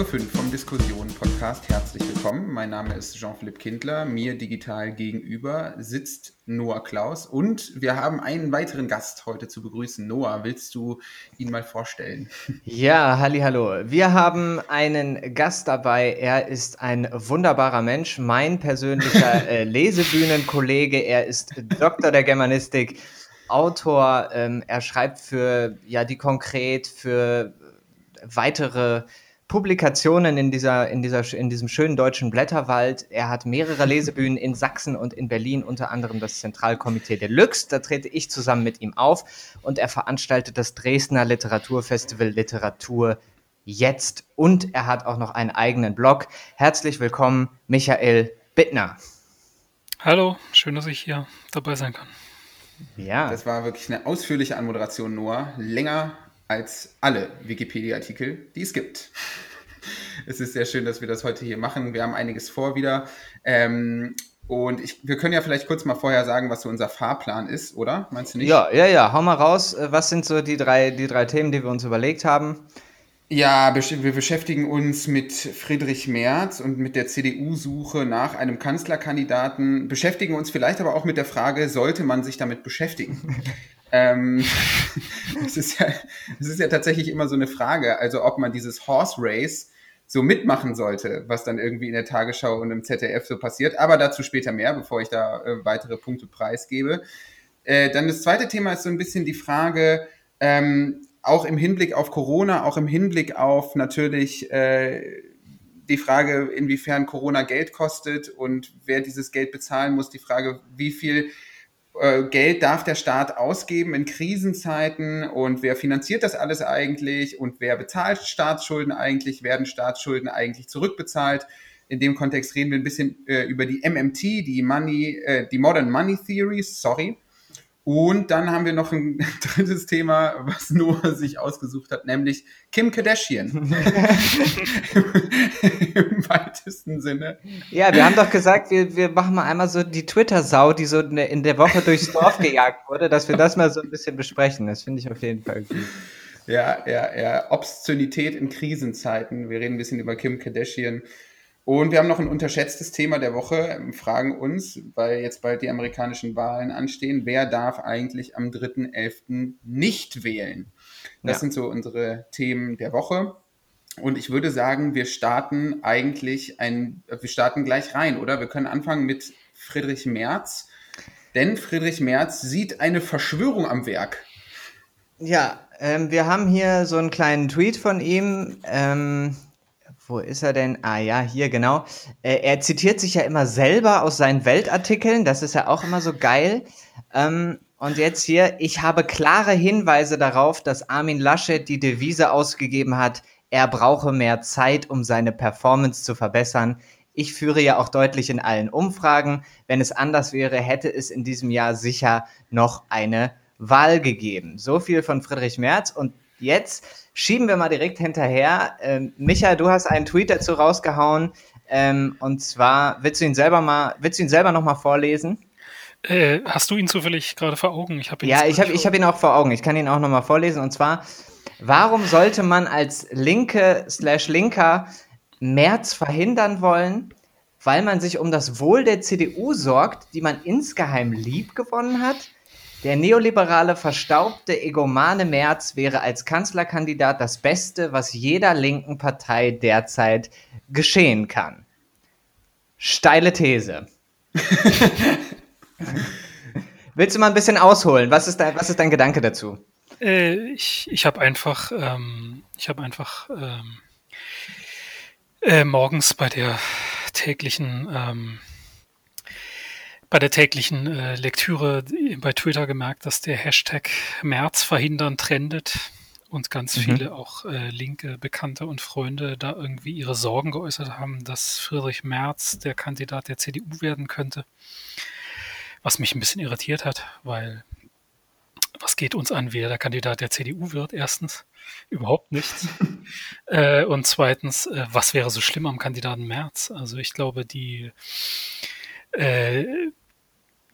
Folge 5 vom Diskussionen-Podcast. Herzlich willkommen. Mein Name ist Jean-Philippe Kindler. Mir digital gegenüber sitzt Noah Klaus und wir haben einen weiteren Gast heute zu begrüßen. Noah, willst du ihn mal vorstellen? Ja, halli, hallo. Wir haben einen Gast dabei. Er ist ein wunderbarer Mensch, mein persönlicher äh, Lesebühnenkollege. Er ist Doktor der Germanistik. Autor, ähm, er schreibt für ja die konkret für weitere Publikationen in, dieser, in, dieser, in diesem schönen deutschen Blätterwald. Er hat mehrere Lesebühnen in Sachsen und in Berlin, unter anderem das Zentralkomitee Deluxe. Da trete ich zusammen mit ihm auf und er veranstaltet das Dresdner Literaturfestival Literatur jetzt und er hat auch noch einen eigenen Blog. Herzlich willkommen, Michael Bittner. Hallo, schön, dass ich hier dabei sein kann. Ja. Das war wirklich eine ausführliche Anmoderation, Noah. Länger als alle Wikipedia-Artikel, die es gibt. es ist sehr schön, dass wir das heute hier machen. Wir haben einiges vor wieder. Ähm, und ich, wir können ja vielleicht kurz mal vorher sagen, was so unser Fahrplan ist, oder? Meinst du nicht? Ja, ja, ja. Hau mal raus. Äh, was sind so die drei, die drei Themen, die wir uns überlegt haben? Ja, wir beschäftigen uns mit Friedrich Merz und mit der CDU-Suche nach einem Kanzlerkandidaten, beschäftigen uns vielleicht aber auch mit der Frage, sollte man sich damit beschäftigen? ähm, es, ist ja, es ist ja tatsächlich immer so eine Frage, also ob man dieses Horse Race so mitmachen sollte, was dann irgendwie in der Tagesschau und im ZDF so passiert. Aber dazu später mehr, bevor ich da äh, weitere Punkte preisgebe. Äh, dann das zweite Thema ist so ein bisschen die Frage, ähm, auch im Hinblick auf Corona, auch im Hinblick auf natürlich äh, die Frage, inwiefern Corona Geld kostet und wer dieses Geld bezahlen muss, die Frage, wie viel äh, Geld darf der Staat ausgeben in Krisenzeiten und wer finanziert das alles eigentlich und wer bezahlt Staatsschulden eigentlich, werden Staatsschulden eigentlich zurückbezahlt. In dem Kontext reden wir ein bisschen äh, über die MMT, die Money, äh, die Modern Money Theories, sorry, und dann haben wir noch ein drittes Thema, was Noah sich ausgesucht hat, nämlich Kim Kardashian. Im weitesten Sinne. Ja, wir haben doch gesagt, wir, wir machen mal einmal so die Twitter-Sau, die so in der Woche durchs Dorf gejagt wurde, dass wir das mal so ein bisschen besprechen. Das finde ich auf jeden Fall gut. Ja, ja, ja. Obszönität in Krisenzeiten. Wir reden ein bisschen über Kim Kardashian. Und wir haben noch ein unterschätztes Thema der Woche, fragen uns, weil jetzt bald die amerikanischen Wahlen anstehen, wer darf eigentlich am 3.11. nicht wählen? Das ja. sind so unsere Themen der Woche. Und ich würde sagen, wir starten eigentlich ein, wir starten gleich rein, oder? Wir können anfangen mit Friedrich Merz. Denn Friedrich Merz sieht eine Verschwörung am Werk. Ja, ähm, wir haben hier so einen kleinen Tweet von ihm. Ähm, wo ist er denn? Ah ja, hier genau. Äh, er zitiert sich ja immer selber aus seinen Weltartikeln. Das ist ja auch immer so geil. Ähm, und jetzt hier, ich habe klare Hinweise darauf, dass Armin Laschet die Devise ausgegeben hat, er brauche mehr Zeit, um seine Performance zu verbessern. Ich führe ja auch deutlich in allen Umfragen. Wenn es anders wäre, hätte es in diesem Jahr sicher noch eine Wahl gegeben. So viel von Friedrich Merz. Und jetzt schieben wir mal direkt hinterher. Ähm, Micha, du hast einen Tweet dazu rausgehauen. Ähm, und zwar, willst du ihn selber mal, willst du ihn selber nochmal vorlesen? Äh, hast du ihn zufällig gerade vor Augen? Ich ihn ja, ich habe hab ihn auch vor Augen. Ich kann ihn auch nochmal vorlesen. Und zwar, warum sollte man als Linke slash Linker März verhindern wollen? Weil man sich um das Wohl der CDU sorgt, die man insgeheim lieb gewonnen hat? Der neoliberale, verstaubte, egomane Merz wäre als Kanzlerkandidat das Beste, was jeder linken Partei derzeit geschehen kann. Steile These. Willst du mal ein bisschen ausholen? Was ist dein, was ist dein Gedanke dazu? Äh, ich ich habe einfach, ähm, ich habe einfach ähm, äh, morgens bei der täglichen ähm, bei der täglichen äh, Lektüre bei Twitter gemerkt, dass der Hashtag März verhindern trendet und ganz mhm. viele auch äh, linke Bekannte und Freunde da irgendwie ihre Sorgen geäußert haben, dass Friedrich Merz der Kandidat der CDU werden könnte. Was mich ein bisschen irritiert hat, weil was geht uns an, wer der Kandidat der CDU wird? Erstens, überhaupt nichts. äh, und zweitens, äh, was wäre so schlimm am Kandidaten Merz? Also ich glaube, die äh,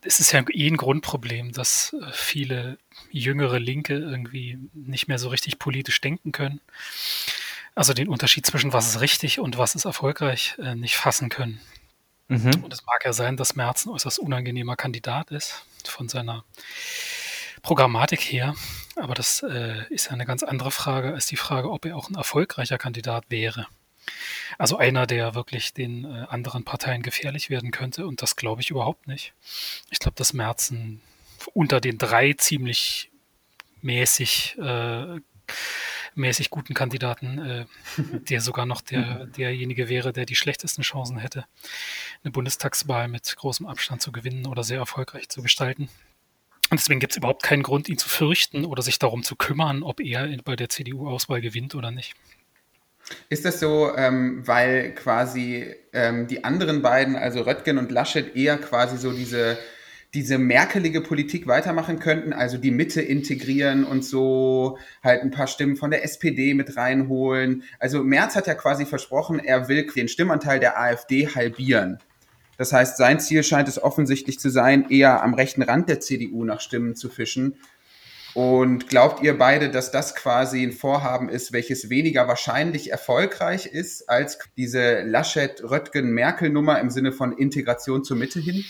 es ist ja eh ein Grundproblem, dass äh, viele jüngere Linke irgendwie nicht mehr so richtig politisch denken können. also den Unterschied zwischen was ist richtig und was ist erfolgreich, äh, nicht fassen können. Mhm. Und es mag ja sein, dass Merz ein äußerst unangenehmer Kandidat ist von seiner Programmatik her. Aber das äh, ist ja eine ganz andere Frage als die Frage, ob er auch ein erfolgreicher Kandidat wäre. Also einer, der wirklich den äh, anderen Parteien gefährlich werden könnte. Und das glaube ich überhaupt nicht. Ich glaube, dass Merzen unter den drei ziemlich mäßig, äh, mäßig guten Kandidaten, äh, der sogar noch der, derjenige wäre, der die schlechtesten Chancen hätte, eine Bundestagswahl mit großem Abstand zu gewinnen oder sehr erfolgreich zu gestalten. Und deswegen gibt es überhaupt keinen Grund, ihn zu fürchten oder sich darum zu kümmern, ob er bei der CDU-Auswahl gewinnt oder nicht. Ist das so, ähm, weil quasi ähm, die anderen beiden, also Röttgen und Laschet, eher quasi so diese, diese merkelige Politik weitermachen könnten, also die Mitte integrieren und so halt ein paar Stimmen von der SPD mit reinholen? Also Merz hat ja quasi versprochen, er will den Stimmanteil der AfD halbieren. Das heißt, sein Ziel scheint es offensichtlich zu sein, eher am rechten Rand der CDU nach Stimmen zu fischen. Und glaubt ihr beide, dass das quasi ein Vorhaben ist, welches weniger wahrscheinlich erfolgreich ist als diese Laschet-Röttgen-Merkel-Nummer im Sinne von Integration zur Mitte hin?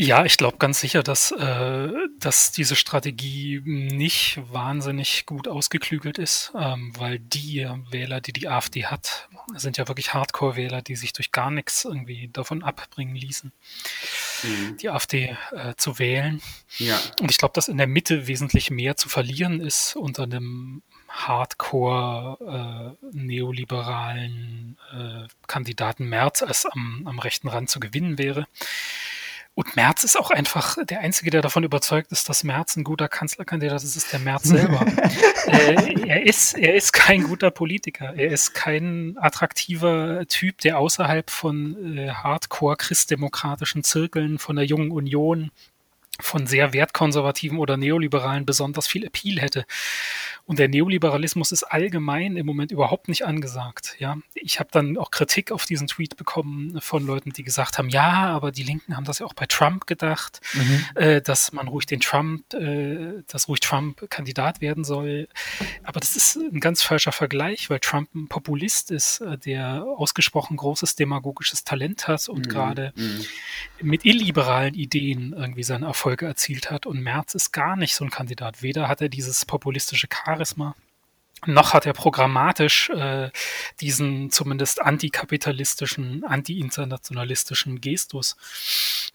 Ja, ich glaube ganz sicher, dass, äh, dass diese Strategie nicht wahnsinnig gut ausgeklügelt ist, ähm, weil die Wähler, die die AfD hat, sind ja wirklich Hardcore-Wähler, die sich durch gar nichts irgendwie davon abbringen ließen, mhm. die AfD äh, zu wählen. Ja. Und ich glaube, dass in der Mitte wesentlich mehr zu verlieren ist unter einem Hardcore äh, neoliberalen äh, Kandidaten Merz als am, am rechten Rand zu gewinnen wäre. Und Merz ist auch einfach der Einzige, der davon überzeugt ist, dass Merz ein guter Kanzlerkandidat ist, ist der Merz selber. äh, er, ist, er ist kein guter Politiker. Er ist kein attraktiver Typ, der außerhalb von äh, hardcore-christdemokratischen Zirkeln, von der Jungen Union, von sehr wertkonservativen oder neoliberalen besonders viel Appeal hätte. Und der Neoliberalismus ist allgemein im Moment überhaupt nicht angesagt. Ja, ich habe dann auch Kritik auf diesen Tweet bekommen von Leuten, die gesagt haben, ja, aber die Linken haben das ja auch bei Trump gedacht, mhm. äh, dass man ruhig den Trump, äh, dass ruhig Trump Kandidat werden soll. Aber das ist ein ganz falscher Vergleich, weil Trump ein Populist ist, äh, der ausgesprochen großes demagogisches Talent hat und mhm. gerade mhm. mit illiberalen Ideen irgendwie seine Erfolge erzielt hat. Und Merz ist gar nicht so ein Kandidat. Weder hat er dieses populistische Charisma Charisma. Noch hat er programmatisch äh, diesen zumindest antikapitalistischen, anti-internationalistischen Gestus.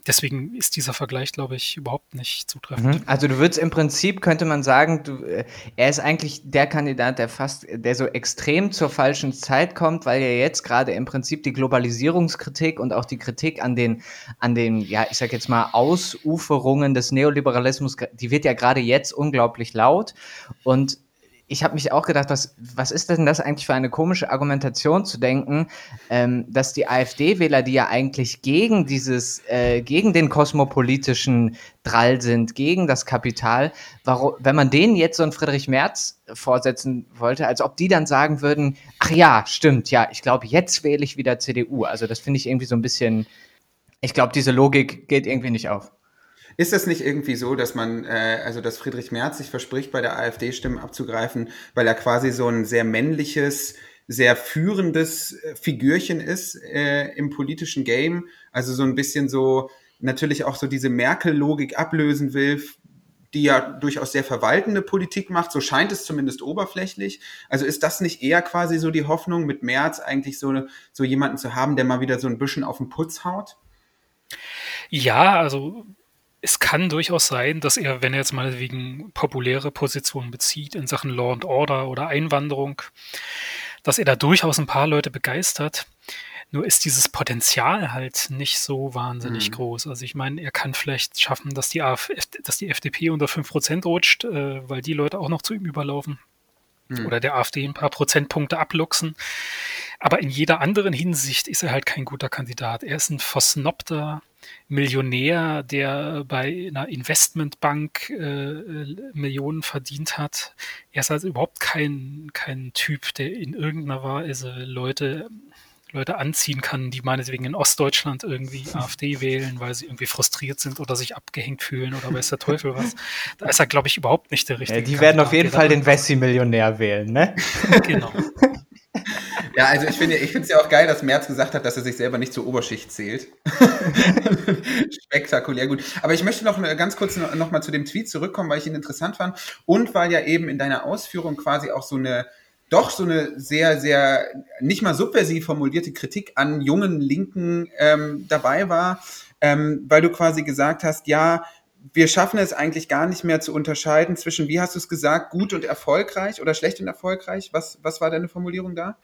Deswegen ist dieser Vergleich, glaube ich, überhaupt nicht zutreffend. Mhm. Also du würdest im Prinzip, könnte man sagen, du, äh, er ist eigentlich der Kandidat, der fast, der so extrem zur falschen Zeit kommt, weil ja jetzt gerade im Prinzip die Globalisierungskritik und auch die Kritik an den, an den, ja, ich sag jetzt mal, Ausuferungen des Neoliberalismus, die wird ja gerade jetzt unglaublich laut und ich habe mich auch gedacht, was, was ist denn das eigentlich für eine komische Argumentation zu denken, ähm, dass die AfD-Wähler, die ja eigentlich gegen dieses, äh, gegen den kosmopolitischen Drall sind, gegen das Kapital, warum, wenn man denen jetzt so einen Friedrich Merz vorsetzen wollte, als ob die dann sagen würden, ach ja, stimmt, ja, ich glaube, jetzt wähle ich wieder CDU. Also das finde ich irgendwie so ein bisschen, ich glaube, diese Logik geht irgendwie nicht auf. Ist das nicht irgendwie so, dass man, äh, also dass Friedrich Merz sich verspricht, bei der AfD Stimmen abzugreifen, weil er quasi so ein sehr männliches, sehr führendes äh, Figürchen ist äh, im politischen Game, also so ein bisschen so natürlich auch so diese Merkel-Logik ablösen will, die ja durchaus sehr verwaltende Politik macht, so scheint es zumindest oberflächlich. Also ist das nicht eher quasi so die Hoffnung, mit Merz eigentlich so, so jemanden zu haben, der mal wieder so ein bisschen auf den Putz haut? Ja, also es kann durchaus sein, dass er, wenn er jetzt mal wegen populäre Positionen bezieht in Sachen Law and Order oder Einwanderung, dass er da durchaus ein paar Leute begeistert. Nur ist dieses Potenzial halt nicht so wahnsinnig mhm. groß. Also ich meine, er kann vielleicht schaffen, dass die, AF, dass die FDP unter 5% rutscht, äh, weil die Leute auch noch zu ihm überlaufen. Mhm. Oder der AfD ein paar Prozentpunkte abluchsen. Aber in jeder anderen Hinsicht ist er halt kein guter Kandidat. Er ist ein versnobter Millionär, der bei einer Investmentbank äh, Millionen verdient hat. Er ist also überhaupt kein, kein Typ, der in irgendeiner Weise Leute Leute anziehen kann, die meinetwegen in Ostdeutschland irgendwie AfD wählen, weil sie irgendwie frustriert sind oder sich abgehängt fühlen oder weiß der Teufel was. Da ist er, glaube ich, überhaupt nicht der richtige. Ja, die werden auf jeden Fall den Wessi-Millionär wählen, ne? genau. Ja, also ich finde es ja auch geil, dass Merz gesagt hat, dass er sich selber nicht zur Oberschicht zählt. Spektakulär gut. Aber ich möchte noch ganz kurz noch, noch mal zu dem Tweet zurückkommen, weil ich ihn interessant fand und weil ja eben in deiner Ausführung quasi auch so eine doch so eine sehr, sehr nicht mal subversiv formulierte Kritik an jungen Linken ähm, dabei war, ähm, weil du quasi gesagt hast, ja, wir schaffen es eigentlich gar nicht mehr zu unterscheiden zwischen, wie hast du es gesagt, gut und erfolgreich oder schlecht und erfolgreich. Was, was war deine Formulierung da?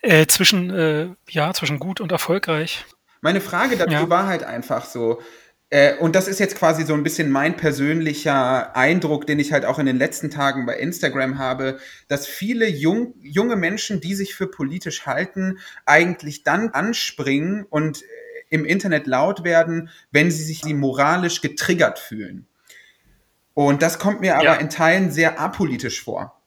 Äh, zwischen, äh, ja, zwischen gut und erfolgreich. Meine Frage dazu ja. war halt einfach so, äh, und das ist jetzt quasi so ein bisschen mein persönlicher Eindruck, den ich halt auch in den letzten Tagen bei Instagram habe, dass viele jung, junge Menschen, die sich für politisch halten, eigentlich dann anspringen und äh, im Internet laut werden, wenn sie sich moralisch getriggert fühlen. Und das kommt mir aber ja. in Teilen sehr apolitisch vor.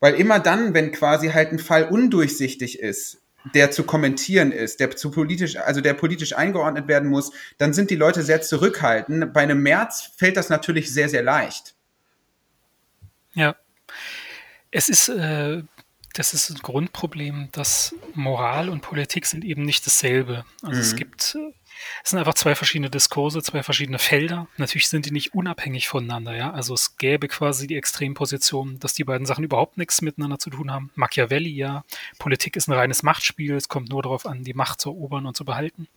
Weil immer dann, wenn quasi halt ein Fall undurchsichtig ist, der zu kommentieren ist, der zu politisch, also der politisch eingeordnet werden muss, dann sind die Leute sehr zurückhaltend. Bei einem März fällt das natürlich sehr, sehr leicht. Ja. Es ist, äh, das ist ein Grundproblem, dass Moral und Politik sind eben nicht dasselbe. Also mhm. es gibt es sind einfach zwei verschiedene Diskurse, zwei verschiedene Felder. Natürlich sind die nicht unabhängig voneinander, ja. Also es gäbe quasi die Extremposition, dass die beiden Sachen überhaupt nichts miteinander zu tun haben. Machiavelli, ja. Politik ist ein reines Machtspiel. Es kommt nur darauf an, die Macht zu erobern und zu behalten.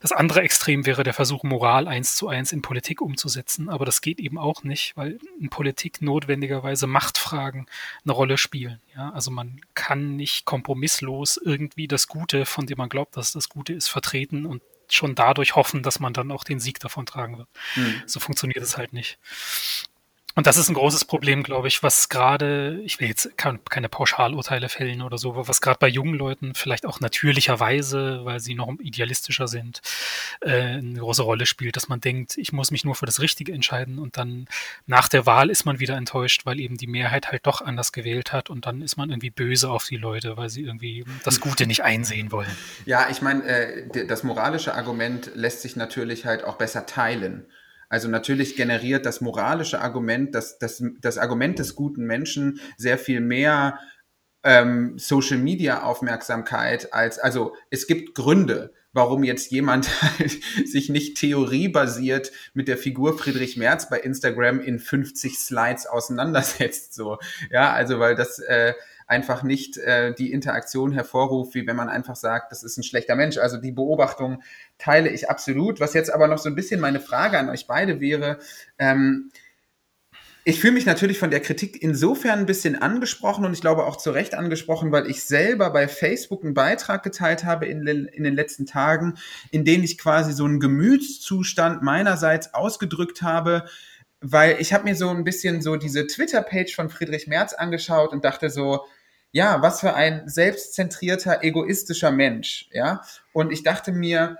Das andere Extrem wäre der Versuch, Moral eins zu eins in Politik umzusetzen. Aber das geht eben auch nicht, weil in Politik notwendigerweise Machtfragen eine Rolle spielen. Ja, also man kann nicht kompromisslos irgendwie das Gute, von dem man glaubt, dass das Gute ist, vertreten und schon dadurch hoffen, dass man dann auch den Sieg davon tragen wird. Mhm. So funktioniert es halt nicht. Und das ist ein großes Problem, glaube ich, was gerade, ich will jetzt keine Pauschalurteile fällen oder so, aber was gerade bei jungen Leuten vielleicht auch natürlicherweise, weil sie noch idealistischer sind, äh, eine große Rolle spielt, dass man denkt, ich muss mich nur für das Richtige entscheiden und dann nach der Wahl ist man wieder enttäuscht, weil eben die Mehrheit halt doch anders gewählt hat und dann ist man irgendwie böse auf die Leute, weil sie irgendwie das Gute nicht einsehen wollen. Ja, ich meine, äh, das moralische Argument lässt sich natürlich halt auch besser teilen. Also natürlich generiert das moralische Argument, das, das, das Argument des guten Menschen sehr viel mehr ähm, Social Media Aufmerksamkeit als, also es gibt Gründe, warum jetzt jemand sich nicht theoriebasiert mit der Figur Friedrich Merz bei Instagram in 50 Slides auseinandersetzt, so. Ja, also weil das, äh, einfach nicht äh, die Interaktion hervorruft, wie wenn man einfach sagt, das ist ein schlechter Mensch. Also die Beobachtung teile ich absolut. Was jetzt aber noch so ein bisschen meine Frage an euch beide wäre, ähm, ich fühle mich natürlich von der Kritik insofern ein bisschen angesprochen und ich glaube auch zu Recht angesprochen, weil ich selber bei Facebook einen Beitrag geteilt habe in, in den letzten Tagen, in dem ich quasi so einen Gemütszustand meinerseits ausgedrückt habe, weil ich habe mir so ein bisschen so diese Twitter-Page von Friedrich Merz angeschaut und dachte so, ja, was für ein selbstzentrierter, egoistischer Mensch, ja. Und ich dachte mir,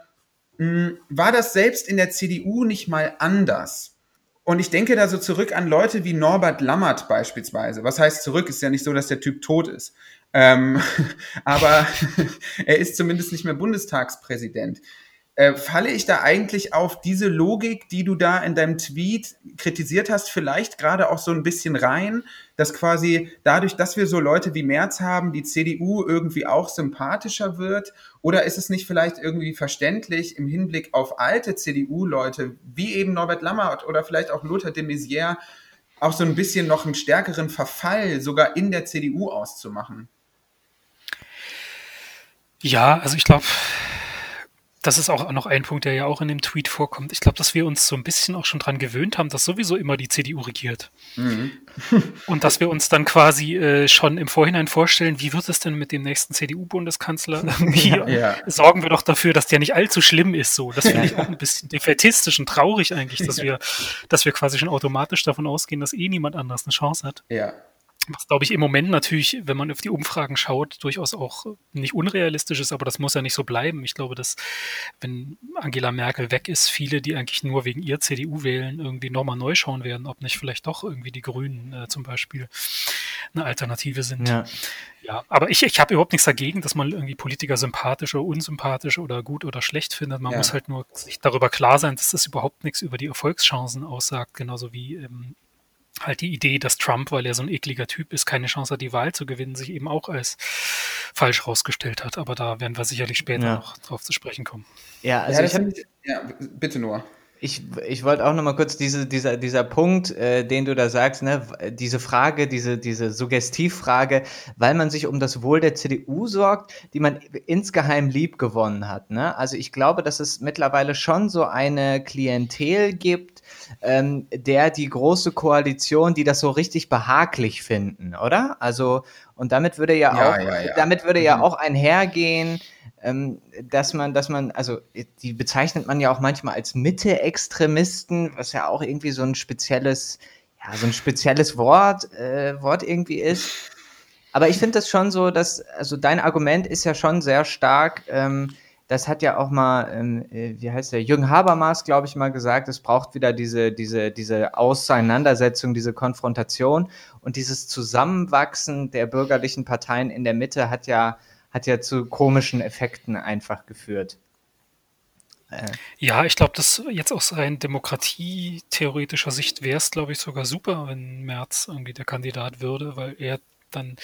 mh, hm, war das selbst in der CDU nicht mal anders? Und ich denke da so zurück an Leute wie Norbert Lammert beispielsweise. Was heißt zurück? Ist ja nicht so, dass der Typ tot ist. Ähm, aber er ist zumindest nicht mehr Bundestagspräsident äh, falle ich da eigentlich auf diese Logik, die du da in deinem Tweet kritisiert hast, vielleicht gerade auch so ein bisschen rein, dass quasi dadurch, dass wir so Leute wie Merz haben, die CDU irgendwie auch sympathischer wird? Oder ist es nicht vielleicht irgendwie verständlich im Hinblick auf alte CDU-Leute, wie eben Norbert Lammert oder vielleicht auch Lothar de Maizière, auch so ein bisschen noch einen stärkeren Verfall sogar in der CDU auszumachen? Ja, also ich glaube, das ist auch noch ein Punkt, der ja auch in dem Tweet vorkommt. Ich glaube, dass wir uns so ein bisschen auch schon dran gewöhnt haben, dass sowieso immer die CDU regiert. Mhm. Und dass wir uns dann quasi äh, schon im Vorhinein vorstellen, wie wird es denn mit dem nächsten CDU-Bundeskanzler? ja, ja. sorgen wir doch dafür, dass der nicht allzu schlimm ist. So, das finde ich auch ein bisschen defetistisch und traurig eigentlich, dass wir, dass wir quasi schon automatisch davon ausgehen, dass eh niemand anderes eine Chance hat. Ja. Was, glaube ich, im Moment natürlich, wenn man auf die Umfragen schaut, durchaus auch nicht unrealistisch ist, aber das muss ja nicht so bleiben. Ich glaube, dass, wenn Angela Merkel weg ist, viele, die eigentlich nur wegen ihr CDU wählen, irgendwie nochmal neu schauen werden, ob nicht vielleicht doch irgendwie die Grünen äh, zum Beispiel. eine Alternative sind. Ja. Ja, aber ich, ich habe überhaupt nichts dagegen, dass man irgendwie Politiker sympathisch oder unsympathisch oder gut oder schlecht findet. Man ja. muss halt nur sich darüber klar sein, dass das überhaupt nichts über die Erfolgschancen aussagt, genauso wie ähm, halt die Idee, dass Trump, weil er so ein ekliger Typ ist, keine Chance hat, die Wahl zu gewinnen, sich eben auch als falsch rausgestellt hat. Aber da werden wir sicherlich später ja. noch drauf zu sprechen kommen. Ja, also ja, ich habe. Ja, bitte nur. Ich, ich wollte auch noch mal kurz diese, dieser, dieser Punkt, äh, den du da sagst, ne, diese Frage, diese, diese Suggestivfrage, weil man sich um das Wohl der CDU sorgt, die man insgeheim lieb gewonnen hat. Ne? Also ich glaube, dass es mittlerweile schon so eine Klientel gibt, ähm, der die große Koalition, die das so richtig behaglich finden, oder? Also, und damit würde ja, ja auch, ja, ja. damit würde ja mhm. auch einhergehen, ähm, dass man, dass man, also die bezeichnet man ja auch manchmal als Mitte-Extremisten, was ja auch irgendwie so ein spezielles, ja, so ein spezielles Wort, äh, Wort irgendwie ist. Aber ich finde das schon so, dass, also dein Argument ist ja schon sehr stark, ähm, das hat ja auch mal, ähm, äh, wie heißt der, Jürgen Habermas, glaube ich, mal gesagt, es braucht wieder diese, diese, diese Auseinandersetzung, diese Konfrontation und dieses Zusammenwachsen der bürgerlichen Parteien in der Mitte hat ja hat ja zu komischen Effekten einfach geführt. Äh. Ja, ich glaube, dass jetzt aus rein demokratietheoretischer Sicht wäre es, glaube ich, sogar super, wenn Merz irgendwie der Kandidat würde, weil er dann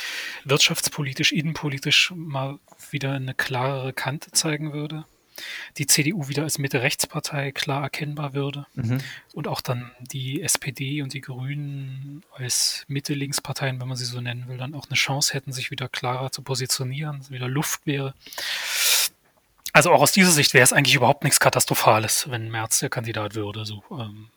wirtschaftspolitisch, innenpolitisch mal wieder eine klarere Kante zeigen würde die CDU wieder als Mitte-Rechts-Partei klar erkennbar würde mhm. und auch dann die SPD und die Grünen als Mitte-Links-Parteien, wenn man sie so nennen will, dann auch eine Chance hätten, sich wieder klarer zu positionieren, wieder Luft wäre. Also auch aus dieser Sicht wäre es eigentlich überhaupt nichts Katastrophales, wenn Merz der Kandidat würde. So, ähm,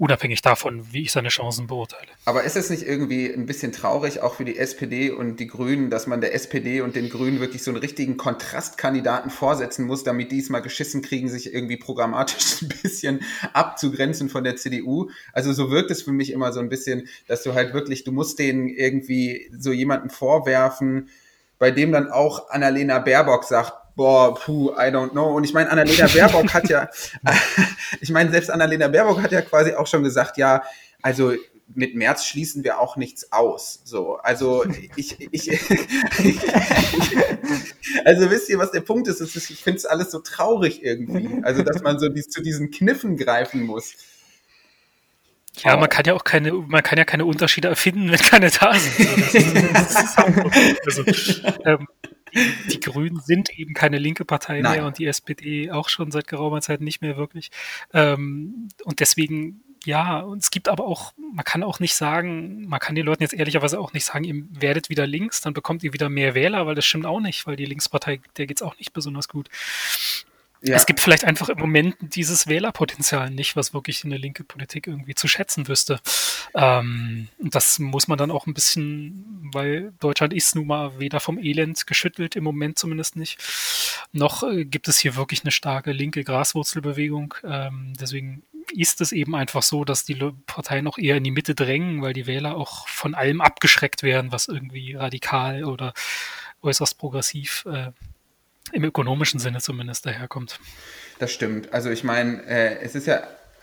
unabhängig davon, wie ich seine Chancen beurteile. Aber ist es nicht irgendwie ein bisschen traurig, auch für die SPD und die Grünen, dass man der SPD und den Grünen wirklich so einen richtigen Kontrastkandidaten vorsetzen muss, damit die es mal geschissen kriegen, sich irgendwie programmatisch ein bisschen abzugrenzen von der CDU? Also so wirkt es für mich immer so ein bisschen, dass du halt wirklich, du musst denen irgendwie so jemanden vorwerfen, bei dem dann auch Annalena Baerbock sagt, boah, puh, I don't know. Und ich meine, Annalena Baerbock hat ja, ich meine, selbst Annalena Baerbock hat ja quasi auch schon gesagt, ja, also mit März schließen wir auch nichts aus. So, also ich, ich, also wisst ihr, was der Punkt ist? ist ich finde es alles so traurig irgendwie. Also, dass man so die, zu diesen Kniffen greifen muss. Ja, man kann ja auch keine, man kann ja keine Unterschiede erfinden, wenn keine da sind. also, ähm, die Grünen sind eben keine linke Partei Nein. mehr und die SPD auch schon seit geraumer Zeit nicht mehr wirklich. Ähm, und deswegen, ja, und es gibt aber auch, man kann auch nicht sagen, man kann den Leuten jetzt ehrlicherweise auch nicht sagen, ihr werdet wieder links, dann bekommt ihr wieder mehr Wähler, weil das stimmt auch nicht, weil die Linkspartei, der geht es auch nicht besonders gut. Ja. Es gibt vielleicht einfach im Moment dieses Wählerpotenzial nicht, was wirklich in der linke Politik irgendwie zu schätzen wüsste. Ähm, das muss man dann auch ein bisschen, weil Deutschland ist nun mal weder vom Elend geschüttelt, im Moment zumindest nicht, noch äh, gibt es hier wirklich eine starke linke Graswurzelbewegung. Ähm, deswegen ist es eben einfach so, dass die Parteien auch eher in die Mitte drängen, weil die Wähler auch von allem abgeschreckt werden, was irgendwie radikal oder äußerst progressiv äh, im ökonomischen Sinne zumindest daherkommt. Das stimmt. Also ich meine, äh, es ist ja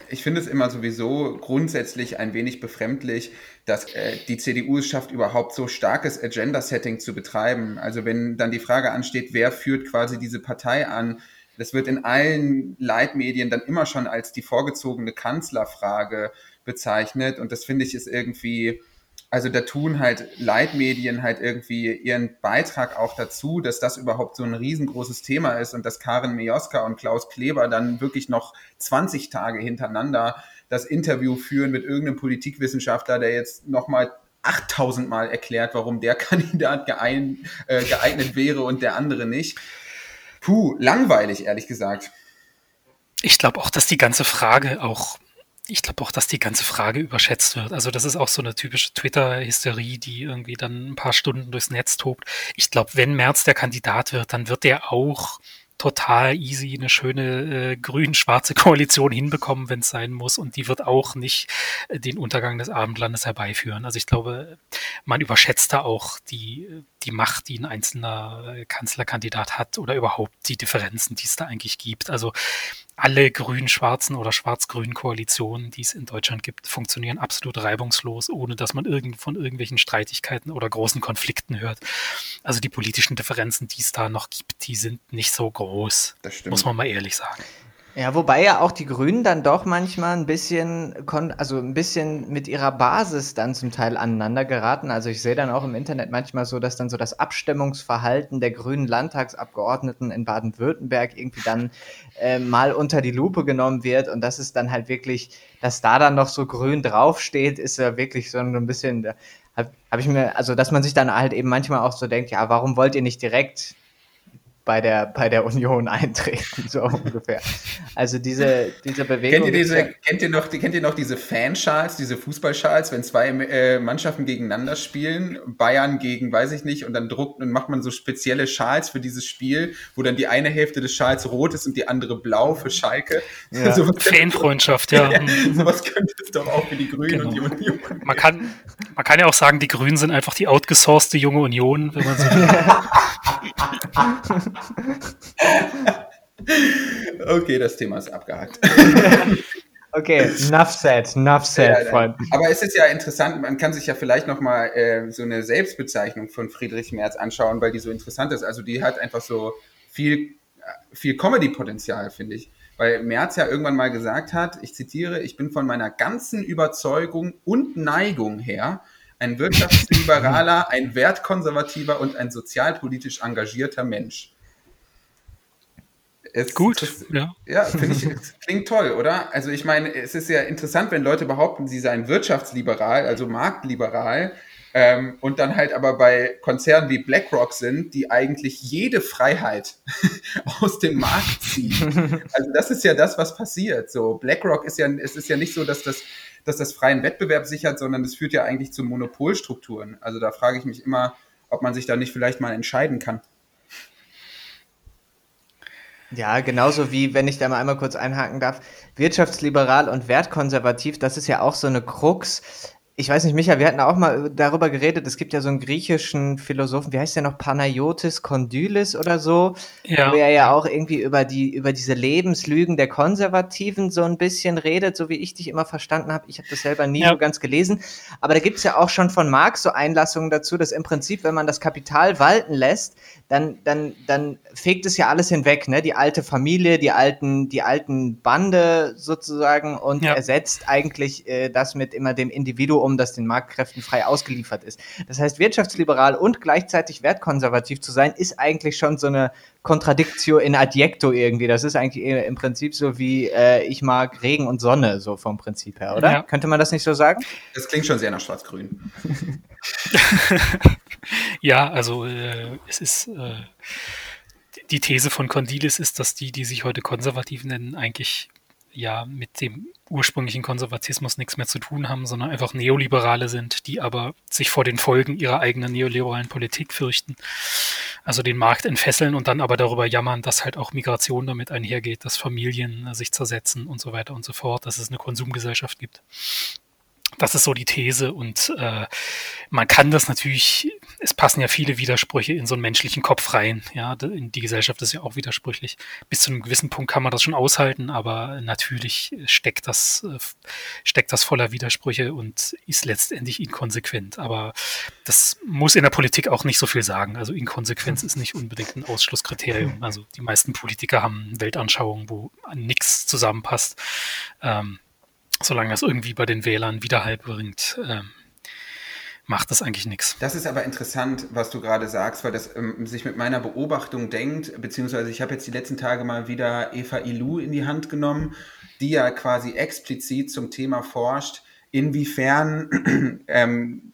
ich finde es immer sowieso grundsätzlich ein wenig befremdlich, dass äh, die CDU es schafft, überhaupt so starkes Agenda-Setting zu betreiben. Also wenn dann die Frage ansteht, wer führt quasi diese Partei an, das wird in allen Leitmedien dann immer schon als die vorgezogene Kanzlerfrage bezeichnet. Und das finde ich ist irgendwie, also da tun halt Leitmedien halt irgendwie ihren Beitrag auch dazu, dass das überhaupt so ein riesengroßes Thema ist und dass Karin Mioska und Klaus Kleber dann wirklich noch 20 Tage hintereinander das Interview führen mit irgendeinem Politikwissenschaftler, der jetzt nochmal 8000 Mal erklärt, warum der Kandidat geein, äh, geeignet wäre und der andere nicht. Puh, langweilig, ehrlich gesagt. Ich glaube auch, dass die ganze Frage auch ich glaube auch, dass die ganze Frage überschätzt wird. Also das ist auch so eine typische Twitter-Hysterie, die irgendwie dann ein paar Stunden durchs Netz tobt. Ich glaube, wenn Merz der Kandidat wird, dann wird der auch total easy eine schöne äh, grün-schwarze Koalition hinbekommen, wenn es sein muss. Und die wird auch nicht äh, den Untergang des Abendlandes herbeiführen. Also ich glaube, man überschätzt da auch die, die Macht, die ein einzelner Kanzlerkandidat hat oder überhaupt die Differenzen, die es da eigentlich gibt. Also alle grün-schwarzen oder schwarz-grünen Koalitionen, die es in Deutschland gibt, funktionieren absolut reibungslos, ohne dass man irgend von irgendwelchen Streitigkeiten oder großen Konflikten hört. Also die politischen Differenzen, die es da noch gibt, die sind nicht so groß. Muss man mal ehrlich sagen. Ja, wobei ja auch die Grünen dann doch manchmal ein bisschen, also ein bisschen mit ihrer Basis dann zum Teil aneinander geraten. Also ich sehe dann auch im Internet manchmal so, dass dann so das Abstimmungsverhalten der grünen Landtagsabgeordneten in Baden-Württemberg irgendwie dann äh, mal unter die Lupe genommen wird und das ist dann halt wirklich, dass da dann noch so grün draufsteht, ist ja wirklich so ein bisschen, habe hab ich mir, also dass man sich dann halt eben manchmal auch so denkt, ja, warum wollt ihr nicht direkt bei der, bei der Union eintreten, so ungefähr. Also diese, diese Bewegung. Kennt ihr, diese, kennt, ihr noch, kennt ihr noch diese Fanschals, diese Fußballschals, wenn zwei äh, Mannschaften gegeneinander spielen, Bayern gegen, weiß ich nicht, und dann druckt und macht man so spezielle Schals für dieses Spiel, wo dann die eine Hälfte des Schals rot ist und die andere blau für Schalke. Ja. so Fanfreundschaft, ja. ja. Sowas könnte es doch auch für die Grünen genau. und die Union. Man kann, man kann ja auch sagen, die Grünen sind einfach die outgesourcete junge Union, wenn man so okay, das Thema ist abgehakt. Okay, enough said, enough said, ja, Freund. Aber es ist ja interessant, man kann sich ja vielleicht nochmal äh, so eine Selbstbezeichnung von Friedrich Merz anschauen, weil die so interessant ist. Also die hat einfach so viel, viel Comedy-Potenzial, finde ich. Weil Merz ja irgendwann mal gesagt hat, ich zitiere, ich bin von meiner ganzen Überzeugung und Neigung her ein wirtschaftsliberaler, ein wertkonservativer und ein sozialpolitisch engagierter Mensch. Es, Gut, das, ja. Ja, finde ich, klingt toll, oder? Also ich meine, es ist ja interessant, wenn Leute behaupten, sie seien wirtschaftsliberal, also marktliberal, ähm, und dann halt aber bei Konzernen wie BlackRock sind, die eigentlich jede Freiheit aus dem Markt ziehen. Also das ist ja das, was passiert. So BlackRock ist ja, es ist ja nicht so, dass das dass das freien Wettbewerb sichert, sondern es führt ja eigentlich zu Monopolstrukturen. Also da frage ich mich immer, ob man sich da nicht vielleicht mal entscheiden kann. Ja, genauso wie, wenn ich da mal einmal kurz einhaken darf, wirtschaftsliberal und wertkonservativ, das ist ja auch so eine Krux ich weiß nicht, Micha, wir hatten auch mal darüber geredet, es gibt ja so einen griechischen Philosophen, wie heißt der noch, Panayotis Kondylis oder so, ja. wo er ja auch irgendwie über die, über diese Lebenslügen der Konservativen so ein bisschen redet, so wie ich dich immer verstanden habe. Ich habe das selber nie ja. so ganz gelesen. Aber da gibt's ja auch schon von Marx so Einlassungen dazu, dass im Prinzip, wenn man das Kapital walten lässt, dann, dann, dann fegt es ja alles hinweg, ne? Die alte Familie, die alten, die alten Bande sozusagen und ja. ersetzt eigentlich äh, das mit immer dem Individuum um, das den Marktkräften frei ausgeliefert ist. Das heißt, wirtschaftsliberal und gleichzeitig wertkonservativ zu sein, ist eigentlich schon so eine Contradictio in adjecto irgendwie. Das ist eigentlich im Prinzip so wie äh, ich mag Regen und Sonne, so vom Prinzip her, oder? Ja. Könnte man das nicht so sagen? Das klingt schon sehr nach Schwarz-Grün. ja, also äh, es ist äh, die These von Condilis ist, dass die, die sich heute konservativ nennen, eigentlich ja mit dem ursprünglichen Konservatismus nichts mehr zu tun haben, sondern einfach Neoliberale sind, die aber sich vor den Folgen ihrer eigenen neoliberalen Politik fürchten. Also den Markt entfesseln und dann aber darüber jammern, dass halt auch Migration damit einhergeht, dass Familien sich zersetzen und so weiter und so fort, dass es eine Konsumgesellschaft gibt. Das ist so die These und äh, man kann das natürlich, es passen ja viele Widersprüche in so einen menschlichen Kopf rein. Ja, die Gesellschaft ist ja auch widersprüchlich. Bis zu einem gewissen Punkt kann man das schon aushalten, aber natürlich steckt das, äh, steckt das voller Widersprüche und ist letztendlich inkonsequent. Aber das muss in der Politik auch nicht so viel sagen. Also Inkonsequenz ist nicht unbedingt ein Ausschlusskriterium. Also die meisten Politiker haben Weltanschauungen, wo nichts zusammenpasst. Ähm, solange das irgendwie bei den Wählern Widerhall bringt, ähm, macht das eigentlich nichts. Das ist aber interessant, was du gerade sagst, weil das ähm, sich mit meiner Beobachtung denkt, beziehungsweise ich habe jetzt die letzten Tage mal wieder Eva Ilou in die Hand genommen, die ja quasi explizit zum Thema forscht, inwiefern ähm,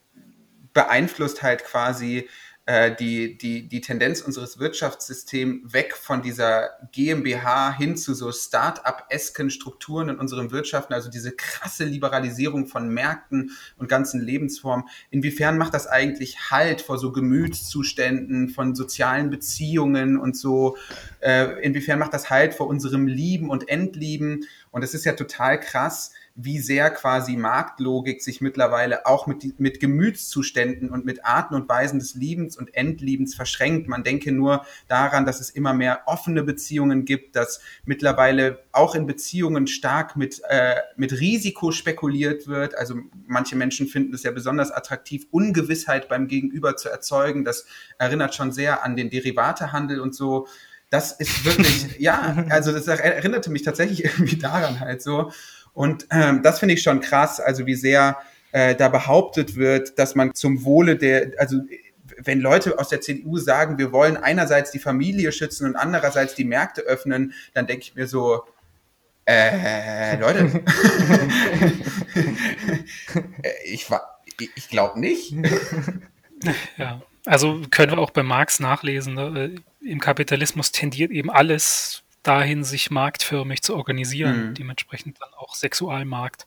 beeinflusst halt quasi die, die, die Tendenz unseres Wirtschaftssystems weg von dieser GmbH hin zu so Start-up-esken Strukturen in unseren Wirtschaften, also diese krasse Liberalisierung von Märkten und ganzen Lebensformen. Inwiefern macht das eigentlich Halt vor so Gemütszuständen, von sozialen Beziehungen und so? Äh, inwiefern macht das Halt vor unserem Lieben und Entlieben? Und es ist ja total krass, wie sehr quasi Marktlogik sich mittlerweile auch mit, mit Gemütszuständen und mit Arten und Weisen des Liebens und Endliebens verschränkt. Man denke nur daran, dass es immer mehr offene Beziehungen gibt, dass mittlerweile auch in Beziehungen stark mit, äh, mit Risiko spekuliert wird. Also manche Menschen finden es ja besonders attraktiv, Ungewissheit beim Gegenüber zu erzeugen. Das erinnert schon sehr an den Derivatehandel und so. Das ist wirklich, ja, also das erinnerte mich tatsächlich irgendwie daran halt so. Und ähm, das finde ich schon krass, also wie sehr äh, da behauptet wird, dass man zum Wohle der, also wenn Leute aus der CDU sagen, wir wollen einerseits die Familie schützen und andererseits die Märkte öffnen, dann denke ich mir so, äh, Leute, ich, ich glaube nicht. Ja, also können wir auch bei Marx nachlesen. Ne? Im Kapitalismus tendiert eben alles dahin, sich marktförmig zu organisieren. Mhm. Dementsprechend dann auch Sexualmarkt.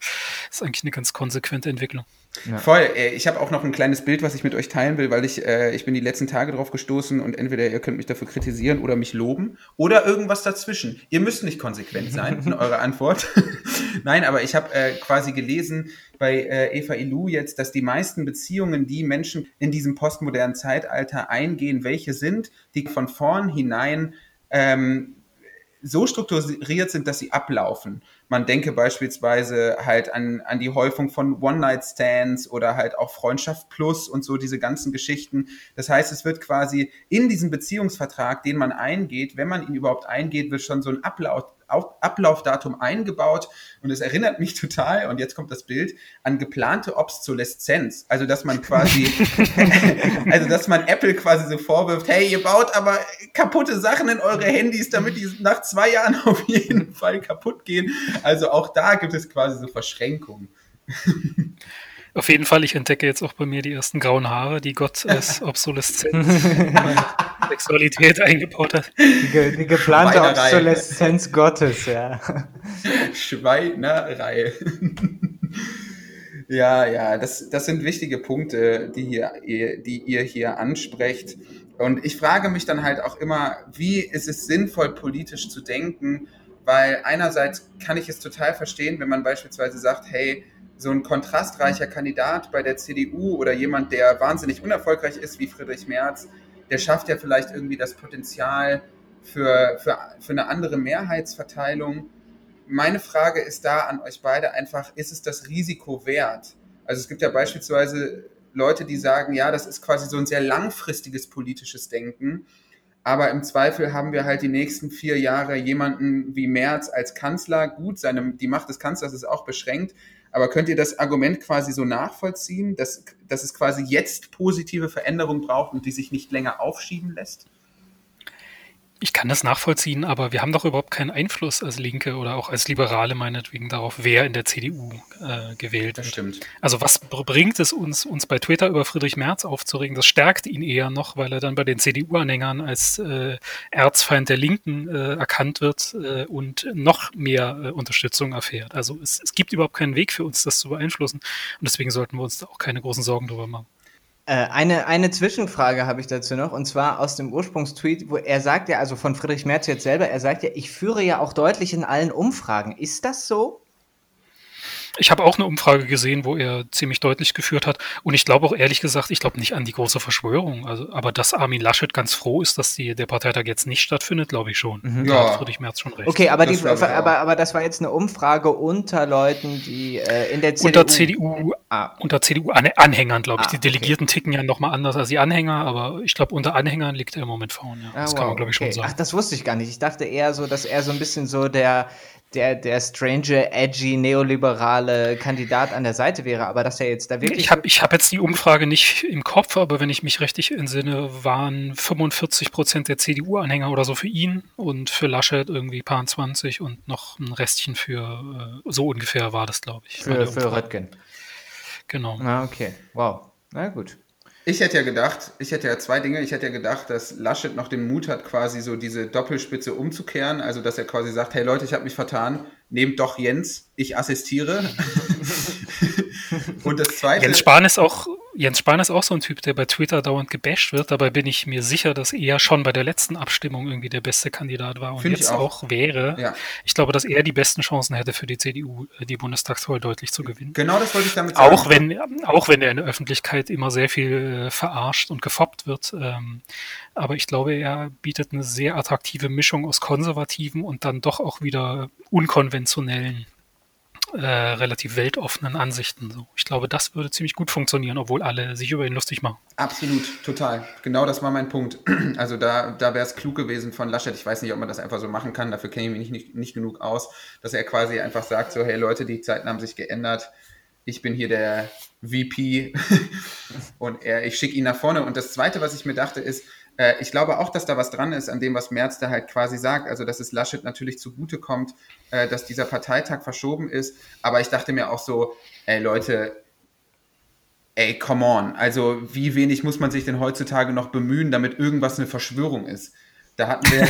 Das ist eigentlich eine ganz konsequente Entwicklung. Ja. Voll. Äh, ich habe auch noch ein kleines Bild, was ich mit euch teilen will, weil ich, äh, ich bin die letzten Tage drauf gestoßen und entweder ihr könnt mich dafür kritisieren oder mich loben oder irgendwas dazwischen. Ihr müsst nicht konsequent sein in eurer Antwort. Nein, aber ich habe äh, quasi gelesen bei äh, Eva Ilou jetzt, dass die meisten Beziehungen, die Menschen in diesem postmodernen Zeitalter eingehen, welche sind, die von vornherein ähm, so strukturiert sind, dass sie ablaufen. Man denke beispielsweise halt an, an die Häufung von One-Night-Stands oder halt auch Freundschaft Plus und so diese ganzen Geschichten. Das heißt, es wird quasi in diesem Beziehungsvertrag, den man eingeht, wenn man ihn überhaupt eingeht, wird schon so ein Ablauf, Ablaufdatum eingebaut und es erinnert mich total, und jetzt kommt das Bild, an geplante Obsoleszenz. Also, dass man quasi, also, dass man Apple quasi so vorwirft, hey, ihr baut aber kaputte Sachen in eure Handys, damit die nach zwei Jahren auf jeden Fall kaputt gehen. Also, auch da gibt es quasi so Verschränkungen. Auf jeden Fall, ich entdecke jetzt auch bei mir die ersten grauen Haare, die Gott als Obsoleszenz Sexualität eingebaut hat. Die, ge die geplante Obsoleszenz Gottes, ja. Schweinerei. ja, ja, das, das sind wichtige Punkte, die, hier, die ihr hier ansprecht. Und ich frage mich dann halt auch immer, wie ist es sinnvoll, politisch zu denken? Weil einerseits kann ich es total verstehen, wenn man beispielsweise sagt, hey, so ein kontrastreicher Kandidat bei der CDU oder jemand, der wahnsinnig unerfolgreich ist wie Friedrich Merz, der schafft ja vielleicht irgendwie das Potenzial für, für, für eine andere Mehrheitsverteilung. Meine Frage ist da an euch beide einfach, ist es das Risiko wert? Also es gibt ja beispielsweise Leute, die sagen, ja, das ist quasi so ein sehr langfristiges politisches Denken. Aber im Zweifel haben wir halt die nächsten vier Jahre jemanden wie Merz als Kanzler. Gut, seine, die Macht des Kanzlers ist auch beschränkt, aber könnt ihr das Argument quasi so nachvollziehen, dass, dass es quasi jetzt positive Veränderungen braucht und die sich nicht länger aufschieben lässt? Ich kann das nachvollziehen, aber wir haben doch überhaupt keinen Einfluss als Linke oder auch als Liberale meinetwegen darauf, wer in der CDU äh, gewählt das wird. Stimmt. Also was bringt es uns, uns bei Twitter über Friedrich Merz aufzuregen? Das stärkt ihn eher noch, weil er dann bei den CDU-Anhängern als äh, Erzfeind der Linken äh, erkannt wird äh, und noch mehr äh, Unterstützung erfährt. Also es, es gibt überhaupt keinen Weg für uns, das zu beeinflussen. Und deswegen sollten wir uns da auch keine großen Sorgen drüber machen. Äh, eine, eine Zwischenfrage habe ich dazu noch, und zwar aus dem Ursprungstweet, wo er sagt ja, also von Friedrich Merz jetzt selber, er sagt ja, ich führe ja auch deutlich in allen Umfragen. Ist das so? Ich habe auch eine Umfrage gesehen, wo er ziemlich deutlich geführt hat. Und ich glaube auch ehrlich gesagt, ich glaube nicht an die große Verschwörung. Also, aber dass Armin Laschet ganz froh ist, dass die, der Parteitag jetzt nicht stattfindet, glaube ich schon. Mhm. Da Ja. hat Friedrich Merz schon recht. Okay, aber, Das die, aber, aber das war jetzt eine Umfrage unter Leuten, die äh, in der CDU. unter CDU, Ah, unter CDU-Anhängern, glaube ich. Ah, die okay. Delegierten ticken ja nochmal anders als die Anhänger, aber ich glaube, unter Anhängern liegt er im Moment vorne. Ja. Ah, Das kann wow, man, glaube ich, okay. schon sagen. Ach, das wusste ich gar nicht. Ich dachte eher so, dass er so ein bisschen so der, der, der strange, edgy, neoliberale Kandidat an der Seite wäre, aber dass er jetzt da wirklich. Ich habe ich hab jetzt die Umfrage nicht im Kopf, aber wenn ich mich richtig entsinne, waren 45 Prozent der CDU-Anhänger oder so für ihn und für Laschet irgendwie paar 20 und noch ein Restchen für, äh, so ungefähr war das, glaube ich. für, für. Röttgen. Genau. Ah, okay. Wow. Na gut. Ich hätte ja gedacht, ich hätte ja zwei Dinge. Ich hätte ja gedacht, dass Laschet noch den Mut hat, quasi so diese Doppelspitze umzukehren. Also, dass er quasi sagt, hey Leute, ich habe mich vertan, nehmt doch Jens, ich assistiere. Und das Zweite... Jens Spahn ist auch Jens Spahn ist auch so ein Typ, der bei Twitter dauernd gebasht wird. Dabei bin ich mir sicher, dass er schon bei der letzten Abstimmung irgendwie der beste Kandidat war und Find jetzt auch. auch. wäre. Ja. Ich glaube, dass er die besten Chancen hätte für die CDU, äh, die Bundestagswahl deutlich zu gewinnen. Genau das wollte ich damit sagen. Auch wenn, auch wenn er in der Öffentlichkeit immer sehr viel äh, verarscht und gefoppt wird. Ähm, aber ich glaube, er bietet eine sehr attraktive Mischung aus konservativen und dann doch auch wieder unkonventionellen, äh, relativ weltoffenen Ansichten. So. Ich glaube, das würde ziemlich gut funktionieren, obwohl alle sich über ihn lustig machen. Absolut, total. Genau das war mein Punkt. Also da, da wäre es klug gewesen von Laschet. Ich weiß nicht, ob man das einfach so machen kann. Dafür kenne ich mich nicht, nicht, nicht genug aus, dass er quasi einfach sagt, so, hey Leute, die Zeiten haben sich geändert. Ich bin hier der VP und er, ich schicke ihn nach vorne. Und das Zweite, was ich mir dachte, ist, äh, ich glaube auch, dass da was dran ist an dem, was Merz da halt quasi sagt. Also, dass es Laschet natürlich zugutekommt, äh, dass dieser Parteitag verschoben ist. Aber ich dachte mir auch so, ey Leute, ey, come on. Also, wie wenig muss man sich denn heutzutage noch bemühen, damit irgendwas eine Verschwörung ist? Da hatten wir,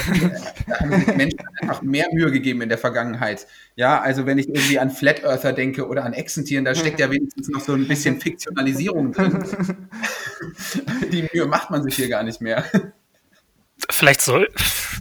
da haben sich Menschen einfach mehr Mühe gegeben in der Vergangenheit. Ja, also wenn ich irgendwie an Flat Earther denke oder an Echsentieren, da steckt ja wenigstens noch so ein bisschen Fiktionalisierung drin. Die Mühe macht man sich hier gar nicht mehr. Vielleicht, soll,